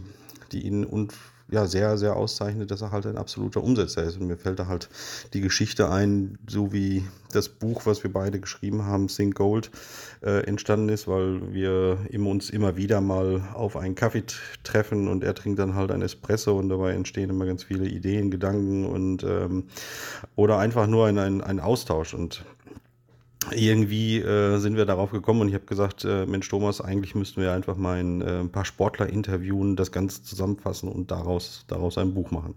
die ihn und ja, sehr, sehr auszeichnet, dass er halt ein absoluter Umsetzer ist. Und mir fällt da halt die Geschichte ein, so wie das Buch, was wir beide geschrieben haben, Think Gold, äh, entstanden ist, weil wir uns immer wieder mal auf einen Kaffee treffen und er trinkt dann halt ein Espresso und dabei entstehen immer ganz viele Ideen, Gedanken und ähm, oder einfach nur ein, ein, ein Austausch. Und irgendwie äh, sind wir darauf gekommen und ich habe gesagt, äh, Mensch Thomas, eigentlich müssten wir einfach mal ein, äh, ein paar Sportler interviewen, das Ganze zusammenfassen und daraus, daraus ein Buch machen.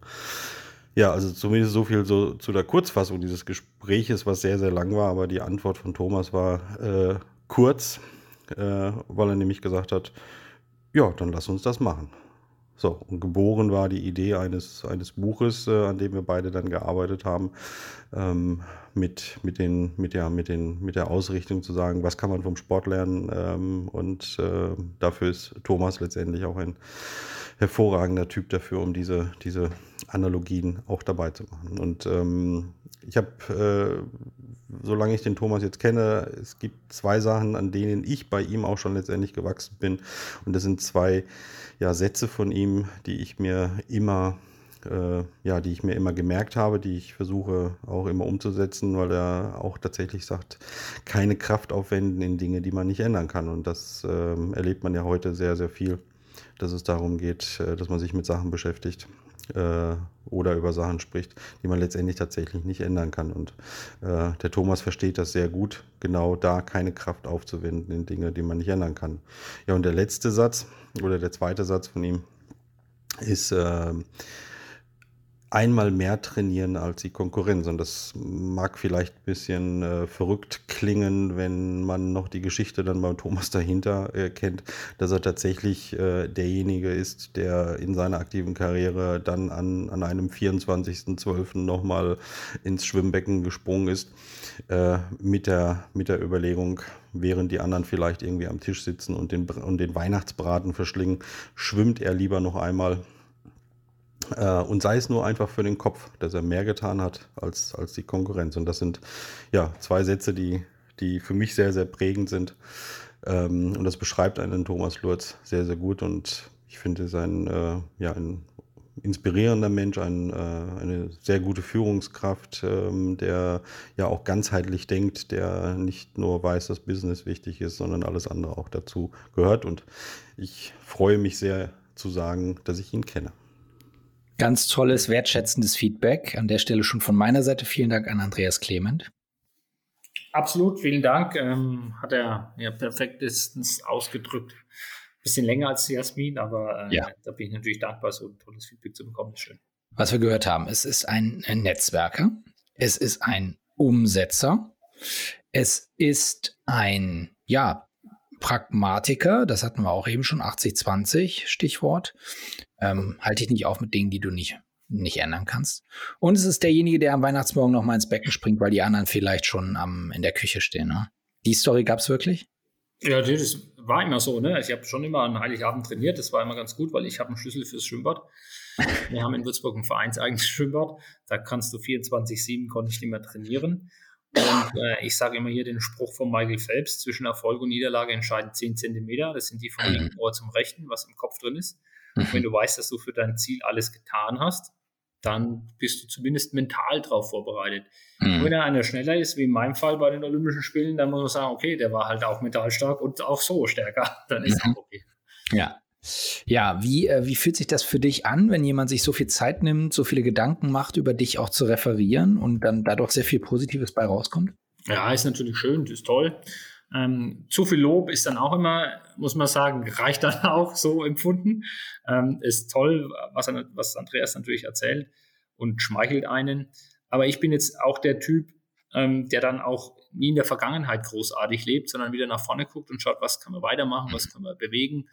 Ja, also zumindest so viel so zu der Kurzfassung dieses Gespräches, was sehr, sehr lang war, aber die Antwort von Thomas war äh, kurz, äh, weil er nämlich gesagt hat, ja, dann lass uns das machen. So, und geboren war die Idee eines, eines Buches, äh, an dem wir beide dann gearbeitet haben, ähm, mit, mit, den, mit, ja, mit, den, mit der Ausrichtung zu sagen, was kann man vom Sport lernen. Ähm, und äh, dafür ist Thomas letztendlich auch ein hervorragender Typ dafür, um diese, diese Analogien auch dabei zu machen. Und ähm, ich habe, äh, solange ich den Thomas jetzt kenne, es gibt zwei Sachen, an denen ich bei ihm auch schon letztendlich gewachsen bin. Und das sind zwei ja, Sätze von ihm, die ich mir immer äh, ja, die ich mir immer gemerkt habe, die ich versuche auch immer umzusetzen, weil er auch tatsächlich sagt, keine Kraft aufwenden in Dinge, die man nicht ändern kann. Und das äh, erlebt man ja heute sehr, sehr viel, dass es darum geht, äh, dass man sich mit Sachen beschäftigt äh, oder über Sachen spricht, die man letztendlich tatsächlich nicht ändern kann. Und äh, der Thomas versteht das sehr gut, genau da keine Kraft aufzuwenden in Dinge, die man nicht ändern kann. Ja, und der letzte Satz oder der zweite Satz von ihm ist, äh, einmal mehr trainieren als die Konkurrenz. Und das mag vielleicht ein bisschen äh, verrückt klingen, wenn man noch die Geschichte dann beim Thomas dahinter äh, kennt, dass er tatsächlich äh, derjenige ist, der in seiner aktiven Karriere dann an, an einem 24.12. nochmal ins Schwimmbecken gesprungen ist, äh, mit, der, mit der Überlegung, während die anderen vielleicht irgendwie am Tisch sitzen und den, und den Weihnachtsbraten verschlingen, schwimmt er lieber noch einmal äh, und sei es nur einfach für den Kopf, dass er mehr getan hat als, als die Konkurrenz. Und das sind ja zwei Sätze, die, die für mich sehr, sehr prägend sind. Ähm, und das beschreibt einen Thomas Lurz sehr, sehr gut. Und ich finde, sein äh, ja, ein inspirierender Mensch, ein, äh, eine sehr gute Führungskraft, ähm, der ja auch ganzheitlich denkt, der nicht nur weiß, dass Business wichtig ist, sondern alles andere auch dazu gehört. Und ich freue mich sehr zu sagen, dass ich ihn kenne. Ganz tolles, wertschätzendes Feedback. An der Stelle schon von meiner Seite vielen Dank an Andreas Clement. Absolut, vielen Dank. Ähm, hat er ja perfektestens ausgedrückt. Bisschen länger als Jasmin, aber äh, ja. da bin ich natürlich dankbar, so ein tolles Feedback zu bekommen. Schön. Was wir gehört haben, es ist ein, ein Netzwerker, es ist ein Umsetzer, es ist ein, ja, Pragmatiker, das hatten wir auch eben schon, 80-20 Stichwort. Ähm, halte dich nicht auf mit Dingen, die du nicht, nicht ändern kannst. Und es ist derjenige, der am Weihnachtsmorgen noch mal ins Becken springt, weil die anderen vielleicht schon am, in der Küche stehen. Ne? Die Story gab es wirklich? Ja, das war immer so. Ne? Ich habe schon immer an Heiligabend trainiert. Das war immer ganz gut, weil ich habe einen Schlüssel fürs Schwimmbad. Wir haben in Würzburg ein vereinseigenes Schwimmbad. Da kannst du 24-7 konnte ich nicht mehr trainieren. Und äh, ich sage immer hier den Spruch von Michael Phelps, zwischen Erfolg und Niederlage entscheiden 10 Zentimeter. Das sind die vom mhm. linken Ohr zum rechten, was im Kopf drin ist. Mhm. Und wenn du weißt, dass du für dein Ziel alles getan hast, dann bist du zumindest mental darauf vorbereitet. Mhm. Wenn da einer schneller ist, wie in meinem Fall bei den Olympischen Spielen, dann muss man sagen, okay, der war halt auch mental stark und auch so stärker. Dann ist mhm. auch okay. Ja, ja, wie, äh, wie fühlt sich das für dich an, wenn jemand sich so viel Zeit nimmt, so viele Gedanken macht, über dich auch zu referieren und dann dadurch sehr viel Positives bei rauskommt? Ja, ist natürlich schön, ist toll. Ähm, zu viel Lob ist dann auch immer, muss man sagen, reicht dann auch so empfunden. Ähm, ist toll, was, was Andreas natürlich erzählt und schmeichelt einen. Aber ich bin jetzt auch der Typ, ähm, der dann auch nie in der Vergangenheit großartig lebt, sondern wieder nach vorne guckt und schaut, was kann man weitermachen, was kann man bewegen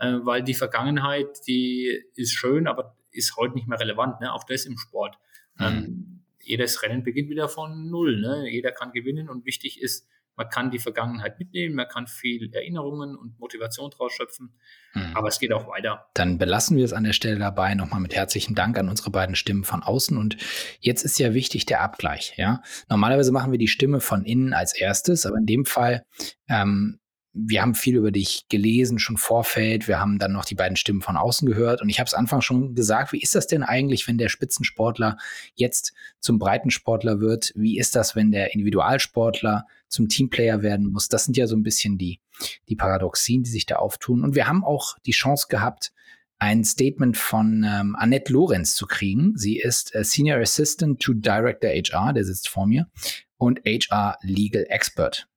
äh, weil die Vergangenheit, die ist schön, aber ist heute nicht mehr relevant, ne? auch das im Sport. Mhm. Ähm, jedes Rennen beginnt wieder von Null, ne? jeder kann gewinnen und wichtig ist, man kann die Vergangenheit mitnehmen, man kann viel Erinnerungen und Motivation draus schöpfen, mhm. aber es geht auch weiter. Dann belassen wir es an der Stelle dabei. Nochmal mit herzlichen Dank an unsere beiden Stimmen von außen. Und jetzt ist ja wichtig der Abgleich. Ja, normalerweise machen wir die Stimme von innen als erstes, aber in dem Fall ähm, wir haben viel über dich gelesen, schon Vorfeld. Wir haben dann noch die beiden Stimmen von außen gehört. Und ich habe es Anfang schon gesagt, wie ist das denn eigentlich, wenn der Spitzensportler jetzt zum Breitensportler wird? Wie ist das, wenn der Individualsportler zum Teamplayer werden muss? Das sind ja so ein bisschen die, die Paradoxien, die sich da auftun. Und wir haben auch die Chance gehabt, ein Statement von ähm, Annette Lorenz zu kriegen. Sie ist äh, Senior Assistant to Director HR, der sitzt vor mir, und HR Legal Expert.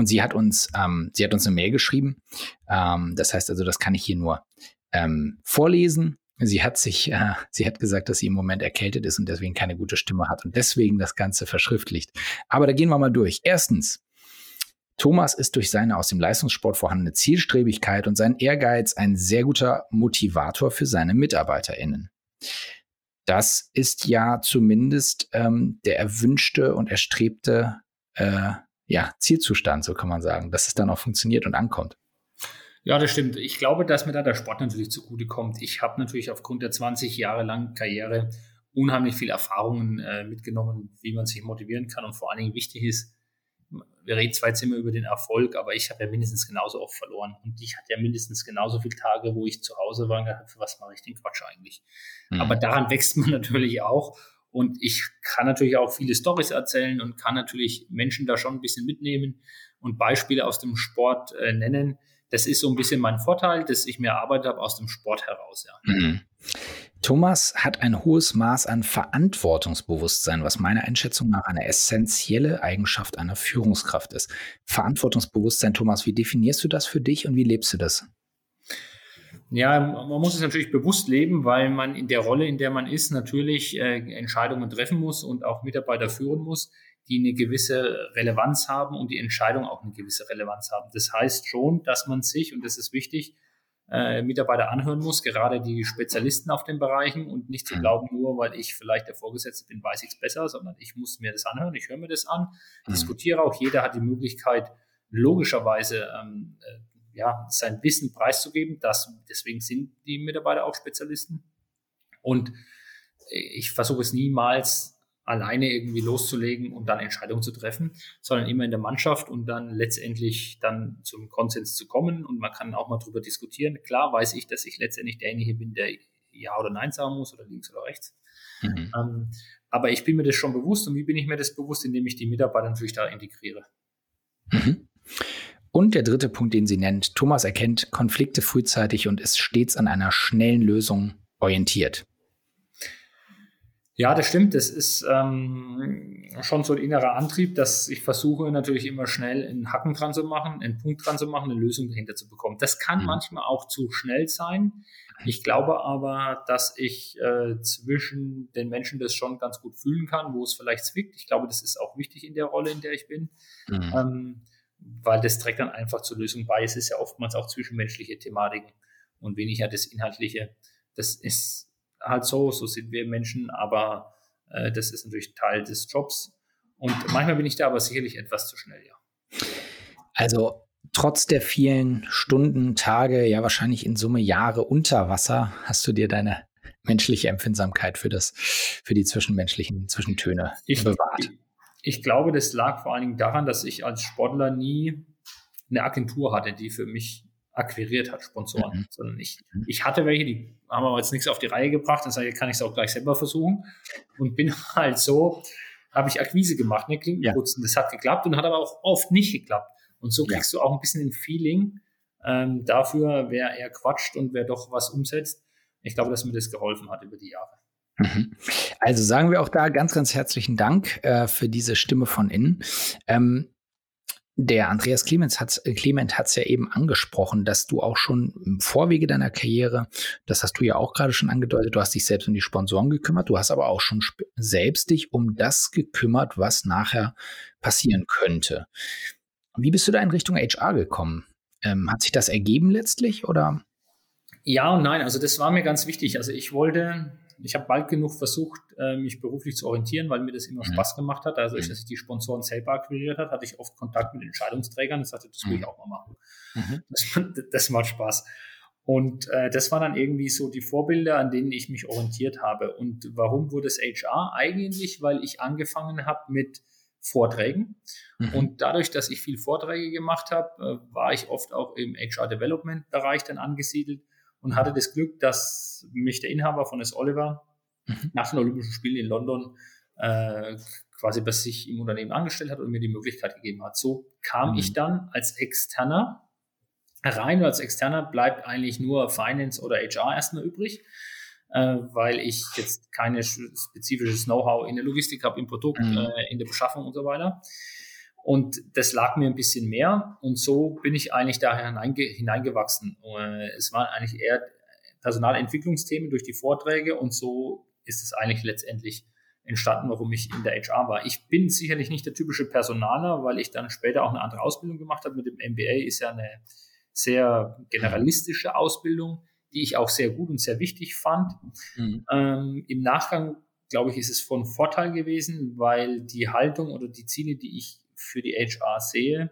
Und sie hat uns, ähm, sie hat uns eine Mail geschrieben. Ähm, das heißt also, das kann ich hier nur ähm, vorlesen. Sie hat sich, äh, sie hat gesagt, dass sie im Moment erkältet ist und deswegen keine gute Stimme hat und deswegen das Ganze verschriftlicht. Aber da gehen wir mal durch. Erstens, Thomas ist durch seine aus dem Leistungssport vorhandene Zielstrebigkeit und sein Ehrgeiz ein sehr guter Motivator für seine MitarbeiterInnen. Das ist ja zumindest ähm, der erwünschte und erstrebte äh, ja, Zielzustand, so kann man sagen, dass es dann auch funktioniert und ankommt. Ja, das stimmt. Ich glaube, dass mir da der Sport natürlich zugutekommt. Ich habe natürlich aufgrund der 20 Jahre langen Karriere unheimlich viel Erfahrungen äh, mitgenommen, wie man sich motivieren kann. Und vor allen Dingen wichtig ist, wir reden zwar jetzt immer über den Erfolg, aber ich habe ja mindestens genauso oft verloren. Und ich hatte ja mindestens genauso viele Tage, wo ich zu Hause war und gedacht, für was mache ich den Quatsch eigentlich? Mhm. Aber daran wächst man natürlich auch. Und ich kann natürlich auch viele Stories erzählen und kann natürlich Menschen da schon ein bisschen mitnehmen und Beispiele aus dem Sport äh, nennen. Das ist so ein bisschen mein Vorteil, dass ich mir erarbeitet habe aus dem Sport heraus. Ja. Mhm. Thomas hat ein hohes Maß an Verantwortungsbewusstsein, was meiner Einschätzung nach eine essentielle Eigenschaft einer Führungskraft ist. Verantwortungsbewusstsein, Thomas, wie definierst du das für dich und wie lebst du das? Ja, man muss es natürlich bewusst leben, weil man in der Rolle, in der man ist, natürlich äh, Entscheidungen treffen muss und auch Mitarbeiter führen muss, die eine gewisse Relevanz haben und die Entscheidung auch eine gewisse Relevanz haben. Das heißt schon, dass man sich, und das ist wichtig, äh, Mitarbeiter anhören muss, gerade die Spezialisten auf den Bereichen und nicht zu mhm. glauben, nur weil ich vielleicht der Vorgesetzte bin, weiß ich es besser, sondern ich muss mir das anhören, ich höre mir das an, mhm. diskutiere auch, jeder hat die Möglichkeit, logischerweise ähm, äh, ja, sein Wissen preiszugeben. Das, deswegen sind die Mitarbeiter auch Spezialisten. Und ich versuche es niemals alleine irgendwie loszulegen und dann Entscheidungen zu treffen, sondern immer in der Mannschaft und dann letztendlich dann zum Konsens zu kommen und man kann auch mal drüber diskutieren. Klar weiß ich, dass ich letztendlich derjenige bin, der Ja oder Nein sagen muss oder links oder rechts. Mhm. Ähm, aber ich bin mir das schon bewusst und wie bin ich mir das bewusst, indem ich die Mitarbeiter natürlich da integriere. Mhm. Und der dritte Punkt, den sie nennt, Thomas erkennt Konflikte frühzeitig und ist stets an einer schnellen Lösung orientiert. Ja, das stimmt. Das ist ähm, schon so ein innerer Antrieb, dass ich versuche natürlich immer schnell einen Haken dran zu machen, einen Punkt dran zu machen, eine Lösung dahinter zu bekommen. Das kann mhm. manchmal auch zu schnell sein. Ich glaube aber, dass ich äh, zwischen den Menschen das schon ganz gut fühlen kann, wo es vielleicht zwickt. Ich glaube, das ist auch wichtig in der Rolle, in der ich bin. Mhm. Ähm, weil das trägt dann einfach zur Lösung bei. Es ist ja oftmals auch zwischenmenschliche Thematiken und weniger das Inhaltliche. Das ist halt so, so sind wir Menschen, aber äh, das ist natürlich Teil des Jobs. Und manchmal bin ich da aber sicherlich etwas zu schnell, ja. Also trotz der vielen Stunden, Tage, ja wahrscheinlich in Summe Jahre unter Wasser, hast du dir deine menschliche Empfindsamkeit für das, für die zwischenmenschlichen Zwischentöne ich, bewahrt. Ich, ich glaube, das lag vor allen Dingen daran, dass ich als Sportler nie eine Agentur hatte, die für mich akquiriert hat, Sponsoren, mhm. sondern ich, mhm. ich hatte welche, die haben aber jetzt nichts auf die Reihe gebracht, das heißt, kann ich es auch gleich selber versuchen und bin halt so, habe ich Akquise gemacht, ne, Klinkenputzen, ja. das hat geklappt und hat aber auch oft nicht geklappt und so kriegst ja. du auch ein bisschen ein Feeling ähm, dafür, wer eher quatscht und wer doch was umsetzt. Ich glaube, dass mir das geholfen hat über die Jahre. Mhm. Also sagen wir auch da ganz, ganz herzlichen Dank äh, für diese Stimme von innen. Ähm, der Andreas Clemens hat äh, Clement hat es ja eben angesprochen, dass du auch schon im Vorwege deiner Karriere, das hast du ja auch gerade schon angedeutet, du hast dich selbst um die Sponsoren gekümmert, du hast aber auch schon selbst dich um das gekümmert, was nachher passieren könnte. Wie bist du da in Richtung HR gekommen? Ähm, hat sich das ergeben letztlich oder? Ja und nein, also das war mir ganz wichtig. Also ich wollte ich habe bald genug versucht, äh, mich beruflich zu orientieren, weil mir das immer mhm. Spaß gemacht hat. Also, mhm. dass ich die Sponsoren selber akquiriert hat, hatte ich oft Kontakt mit Entscheidungsträgern. Das sagte, das will ich mhm. auch mal machen. Mhm. Das, das, macht Spaß. Und äh, das waren dann irgendwie so die Vorbilder, an denen ich mich orientiert habe. Und warum wurde es HR? Eigentlich, weil ich angefangen habe mit Vorträgen. Mhm. Und dadurch, dass ich viel Vorträge gemacht habe, äh, war ich oft auch im HR Development Bereich dann angesiedelt und hatte das Glück, dass mich der Inhaber von S. Oliver mhm. nach den Olympischen Spielen in London äh, quasi bei sich im Unternehmen angestellt hat und mir die Möglichkeit gegeben hat. So kam mhm. ich dann als Externer rein und als Externer bleibt eigentlich nur Finance oder HR erstmal übrig, äh, weil ich jetzt keine spezifisches Know-how in der Logistik habe, im Produkt, mhm. äh, in der Beschaffung und so weiter. Und das lag mir ein bisschen mehr und so bin ich eigentlich da hineinge hineingewachsen. Äh, es waren eigentlich eher Personalentwicklungsthemen durch die Vorträge und so ist es eigentlich letztendlich entstanden, warum ich in der HR war. Ich bin sicherlich nicht der typische Personaler, weil ich dann später auch eine andere Ausbildung gemacht habe. Mit dem MBA ist ja eine sehr generalistische Ausbildung, die ich auch sehr gut und sehr wichtig fand. Mhm. Ähm, Im Nachgang, glaube ich, ist es von Vorteil gewesen, weil die Haltung oder die Ziele, die ich für die HR sehe,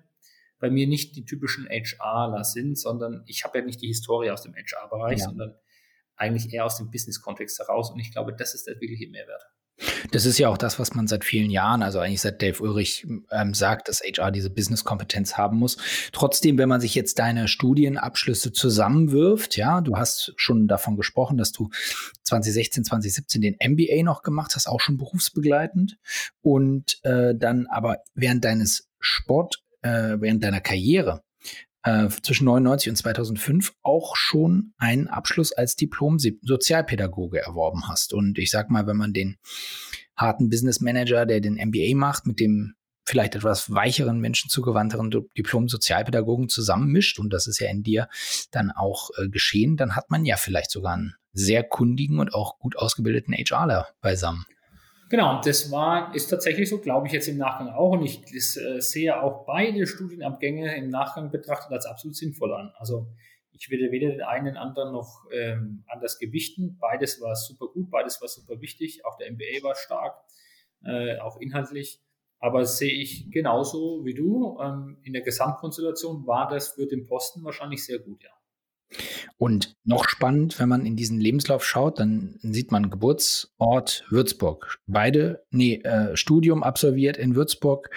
bei mir nicht die typischen HRler sind, sondern ich habe ja nicht die Historie aus dem HR-Bereich, ja. sondern eigentlich eher aus dem Business-Kontext heraus. Und ich glaube, das ist der wirkliche Mehrwert. Das ist ja auch das, was man seit vielen Jahren, also eigentlich seit Dave Ulrich ähm, sagt, dass HR diese Business-Kompetenz haben muss. Trotzdem, wenn man sich jetzt deine Studienabschlüsse zusammenwirft, ja, du hast schon davon gesprochen, dass du 2016, 2017 den MBA noch gemacht hast, auch schon berufsbegleitend und äh, dann aber während deines Sport, äh, während deiner Karriere äh, zwischen 99 und 2005 auch schon einen Abschluss als Diplom-Sozialpädagoge erworben hast. Und ich sag mal, wenn man den harten Business Manager, der den MBA macht, mit dem vielleicht etwas weicheren, menschenzugewandteren Diplom-Sozialpädagogen zusammenmischt, und das ist ja in dir dann auch äh, geschehen, dann hat man ja vielleicht sogar einen sehr kundigen und auch gut ausgebildeten HRler beisammen. Genau, das war, ist tatsächlich so, glaube ich jetzt im Nachgang auch. Und ich das, äh, sehe auch beide Studienabgänge im Nachgang betrachtet als absolut sinnvoll an. Also ich würde weder den einen anderen noch ähm, anders gewichten. Beides war super gut, beides war super wichtig. Auch der MBA war stark, äh, auch inhaltlich. Aber sehe ich genauso wie du. Ähm, in der Gesamtkonstellation war das für den Posten wahrscheinlich sehr gut, ja. Und noch spannend, wenn man in diesen Lebenslauf schaut, dann sieht man Geburtsort Würzburg. Beide, nee, äh, Studium absolviert in Würzburg,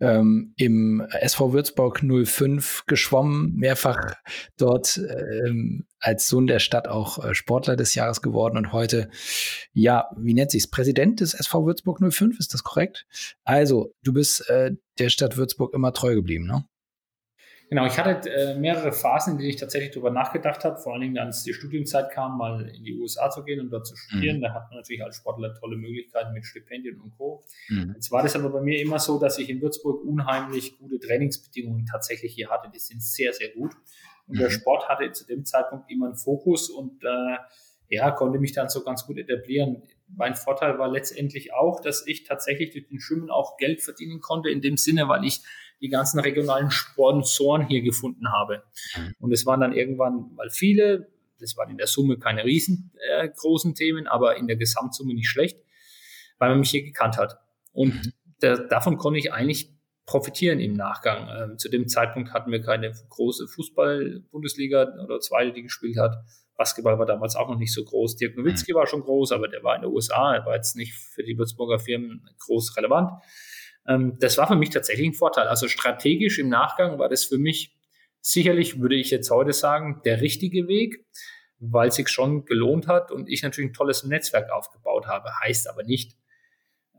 ähm, im SV Würzburg 05 geschwommen, mehrfach dort ähm, als Sohn der Stadt auch äh, Sportler des Jahres geworden und heute, ja, wie nennt sich's, Präsident des SV Würzburg 05, ist das korrekt? Also, du bist äh, der Stadt Würzburg immer treu geblieben, ne? Genau, ich hatte äh, mehrere Phasen, in denen ich tatsächlich darüber nachgedacht habe, vor allen Dingen, als die Studienzeit kam, mal in die USA zu gehen und dort zu studieren. Mhm. Da hat man natürlich als Sportler tolle Möglichkeiten mit Stipendien und Co. Mhm. Jetzt war das aber bei mir immer so, dass ich in Würzburg unheimlich gute Trainingsbedingungen tatsächlich hier hatte. Die sind sehr, sehr gut. Und mhm. der Sport hatte zu dem Zeitpunkt immer einen Fokus und äh, ja, konnte mich dann so ganz gut etablieren. Mein Vorteil war letztendlich auch, dass ich tatsächlich durch den Schwimmen auch Geld verdienen konnte, in dem Sinne, weil ich die ganzen regionalen Sponsoren hier gefunden habe. Mhm. Und es waren dann irgendwann mal viele, das waren in der Summe keine riesengroßen äh, Themen, aber in der Gesamtsumme nicht schlecht, weil man mich hier gekannt hat. Und mhm. da, davon konnte ich eigentlich profitieren im Nachgang. Ähm, zu dem Zeitpunkt hatten wir keine große Fußball-Bundesliga oder zweite, die gespielt hat. Basketball war damals auch noch nicht so groß. Dirk Nowitzki mhm. war schon groß, aber der war in den USA. Er war jetzt nicht für die Würzburger Firmen groß relevant. Ähm, das war für mich tatsächlich ein Vorteil. Also strategisch im Nachgang war das für mich sicherlich, würde ich jetzt heute sagen, der richtige Weg, weil es sich schon gelohnt hat und ich natürlich ein tolles Netzwerk aufgebaut habe. Heißt aber nicht,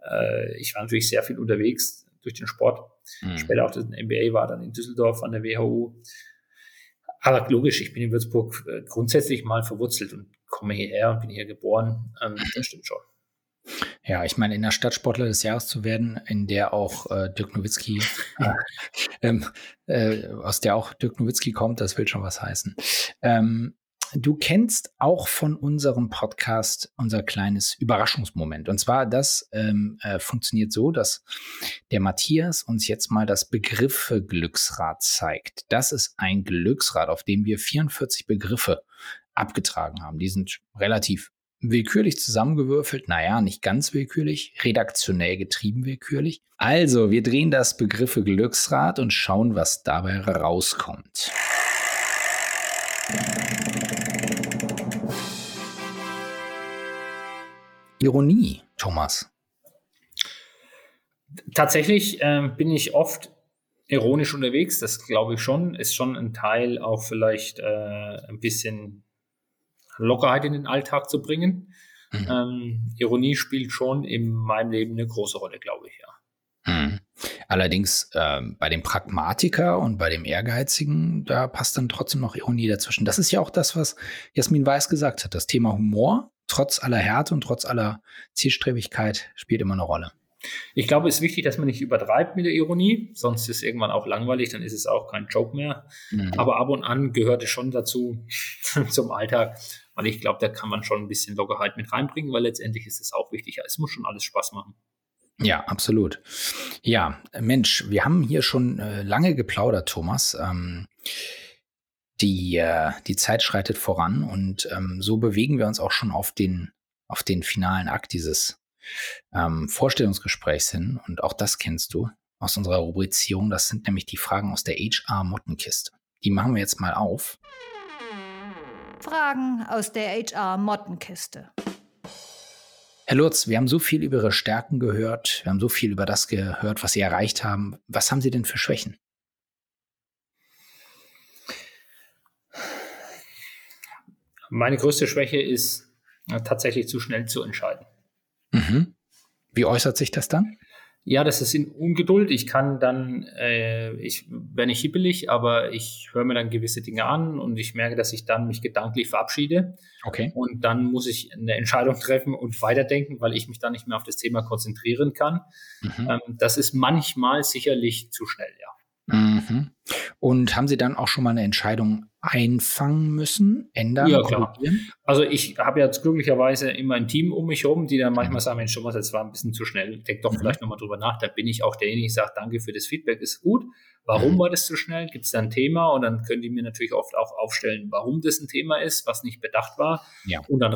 äh, ich war natürlich sehr viel unterwegs durch den Sport. Mhm. Später auch das MBA war dann in Düsseldorf an der WHU. Aber logisch, ich bin in Würzburg äh, grundsätzlich mal verwurzelt und komme hierher und bin hier geboren. Ähm, das stimmt schon. Ja, ich meine, in der Stadtsportler des Jahres zu werden, in der auch äh, Dirk Nowitzki, äh, ähm, äh, aus der auch Dirk Nowitzki kommt, das will schon was heißen. Ähm, du kennst auch von unserem Podcast unser kleines Überraschungsmoment. Und zwar, das ähm, äh, funktioniert so, dass der Matthias uns jetzt mal das Begriffe Glücksrad zeigt. Das ist ein Glücksrad, auf dem wir 44 Begriffe abgetragen haben. Die sind relativ willkürlich zusammengewürfelt, naja, nicht ganz willkürlich, redaktionell getrieben willkürlich. Also, wir drehen das Begriffe Glücksrad und schauen, was dabei rauskommt. Ironie, Thomas. Tatsächlich äh, bin ich oft ironisch unterwegs, das glaube ich schon. Ist schon ein Teil auch vielleicht äh, ein bisschen Lockerheit in den Alltag zu bringen. Mhm. Ähm, Ironie spielt schon in meinem Leben eine große Rolle, glaube ich, ja. Mhm. Allerdings ähm, bei dem Pragmatiker und bei dem Ehrgeizigen, da passt dann trotzdem noch Ironie dazwischen. Das ist ja auch das, was Jasmin Weiß gesagt hat. Das Thema Humor, trotz aller Härte und trotz aller Zielstrebigkeit, spielt immer eine Rolle. Ich glaube, es ist wichtig, dass man nicht übertreibt mit der Ironie, sonst ist es irgendwann auch langweilig, dann ist es auch kein Joke mehr. Mhm. Aber ab und an gehört es schon dazu zum Alltag, weil ich glaube, da kann man schon ein bisschen Lockerheit mit reinbringen, weil letztendlich ist es auch wichtig. Es muss schon alles Spaß machen. Ja, absolut. Ja, Mensch, wir haben hier schon äh, lange geplaudert, Thomas. Ähm, die, äh, die Zeit schreitet voran und ähm, so bewegen wir uns auch schon auf den, auf den finalen Akt dieses ähm, Vorstellungsgesprächs hin. Und auch das kennst du aus unserer Rubrizierung. Das sind nämlich die Fragen aus der HR-Mottenkiste. Die machen wir jetzt mal auf. Fragen aus der HR-Mottenkiste. Herr Lutz, wir haben so viel über Ihre Stärken gehört, wir haben so viel über das gehört, was Sie erreicht haben. Was haben Sie denn für Schwächen? Meine größte Schwäche ist tatsächlich zu schnell zu entscheiden. Mhm. Wie äußert sich das dann? Ja, das ist in Ungeduld. Ich kann dann, äh, ich werde nicht hippelig, aber ich höre mir dann gewisse Dinge an und ich merke, dass ich dann mich gedanklich verabschiede. Okay. Und dann muss ich eine Entscheidung treffen und weiterdenken, weil ich mich dann nicht mehr auf das Thema konzentrieren kann. Mhm. Ähm, das ist manchmal sicherlich zu schnell, ja. Mhm. Und haben Sie dann auch schon mal eine Entscheidung einfangen müssen, ändern, ja, klar. Also ich habe jetzt glücklicherweise immer ein Team um mich herum, die dann manchmal mhm. sagen, Mensch, Thomas, das war ein bisschen zu schnell, denk doch mhm. vielleicht nochmal drüber nach. Da bin ich auch derjenige, der sagt, danke für das Feedback, ist gut. Warum mhm. war das zu schnell? Gibt es da ein Thema? Und dann können die mir natürlich oft auch aufstellen, warum das ein Thema ist, was nicht bedacht war. Ja. Und dann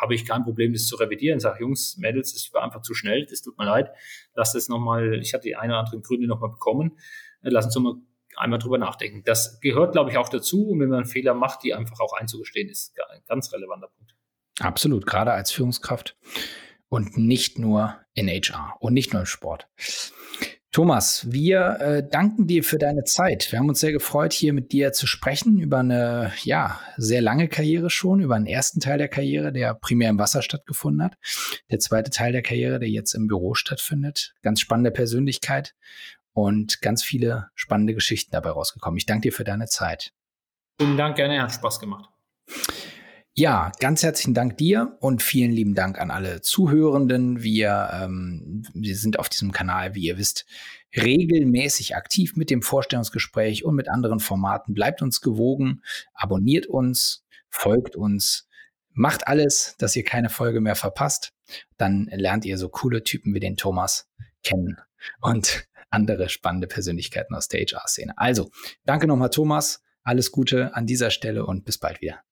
habe ich kein Problem, das zu revidieren. Sag, Jungs, Mädels, das war einfach zu schnell, das tut mir leid. Lass das nochmal, ich hatte die eine oder andere Gründe nochmal bekommen. Lass uns nochmal einmal drüber nachdenken. Das gehört, glaube ich, auch dazu. Und wenn man Fehler macht, die einfach auch einzugestehen, ist ein ganz relevanter Punkt. Absolut, gerade als Führungskraft und nicht nur in HR und nicht nur im Sport. Thomas, wir äh, danken dir für deine Zeit. Wir haben uns sehr gefreut, hier mit dir zu sprechen über eine, ja, sehr lange Karriere schon, über einen ersten Teil der Karriere, der primär im Wasser stattgefunden hat. Der zweite Teil der Karriere, der jetzt im Büro stattfindet. Ganz spannende Persönlichkeit und ganz viele spannende Geschichten dabei rausgekommen. Ich danke dir für deine Zeit. Vielen Dank, gerne, hat Spaß gemacht. Ja, ganz herzlichen Dank dir und vielen lieben Dank an alle Zuhörenden. Wir, ähm, wir sind auf diesem Kanal, wie ihr wisst, regelmäßig aktiv mit dem Vorstellungsgespräch und mit anderen Formaten. Bleibt uns gewogen, abonniert uns, folgt uns, macht alles, dass ihr keine Folge mehr verpasst. Dann lernt ihr so coole Typen wie den Thomas kennen und andere spannende Persönlichkeiten aus der HR-Szene. Also, danke nochmal, Thomas. Alles Gute an dieser Stelle und bis bald wieder.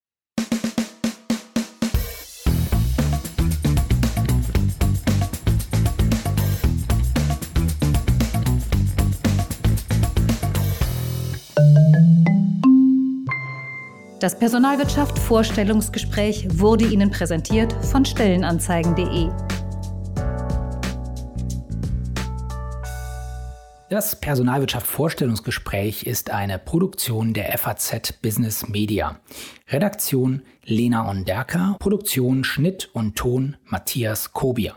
Das Personalwirtschaft Vorstellungsgespräch wurde Ihnen präsentiert von Stellenanzeigen.de. Das Personalwirtschaft Vorstellungsgespräch ist eine Produktion der FAZ Business Media. Redaktion Lena Onderker, Produktion, Schnitt und Ton Matthias Kobier.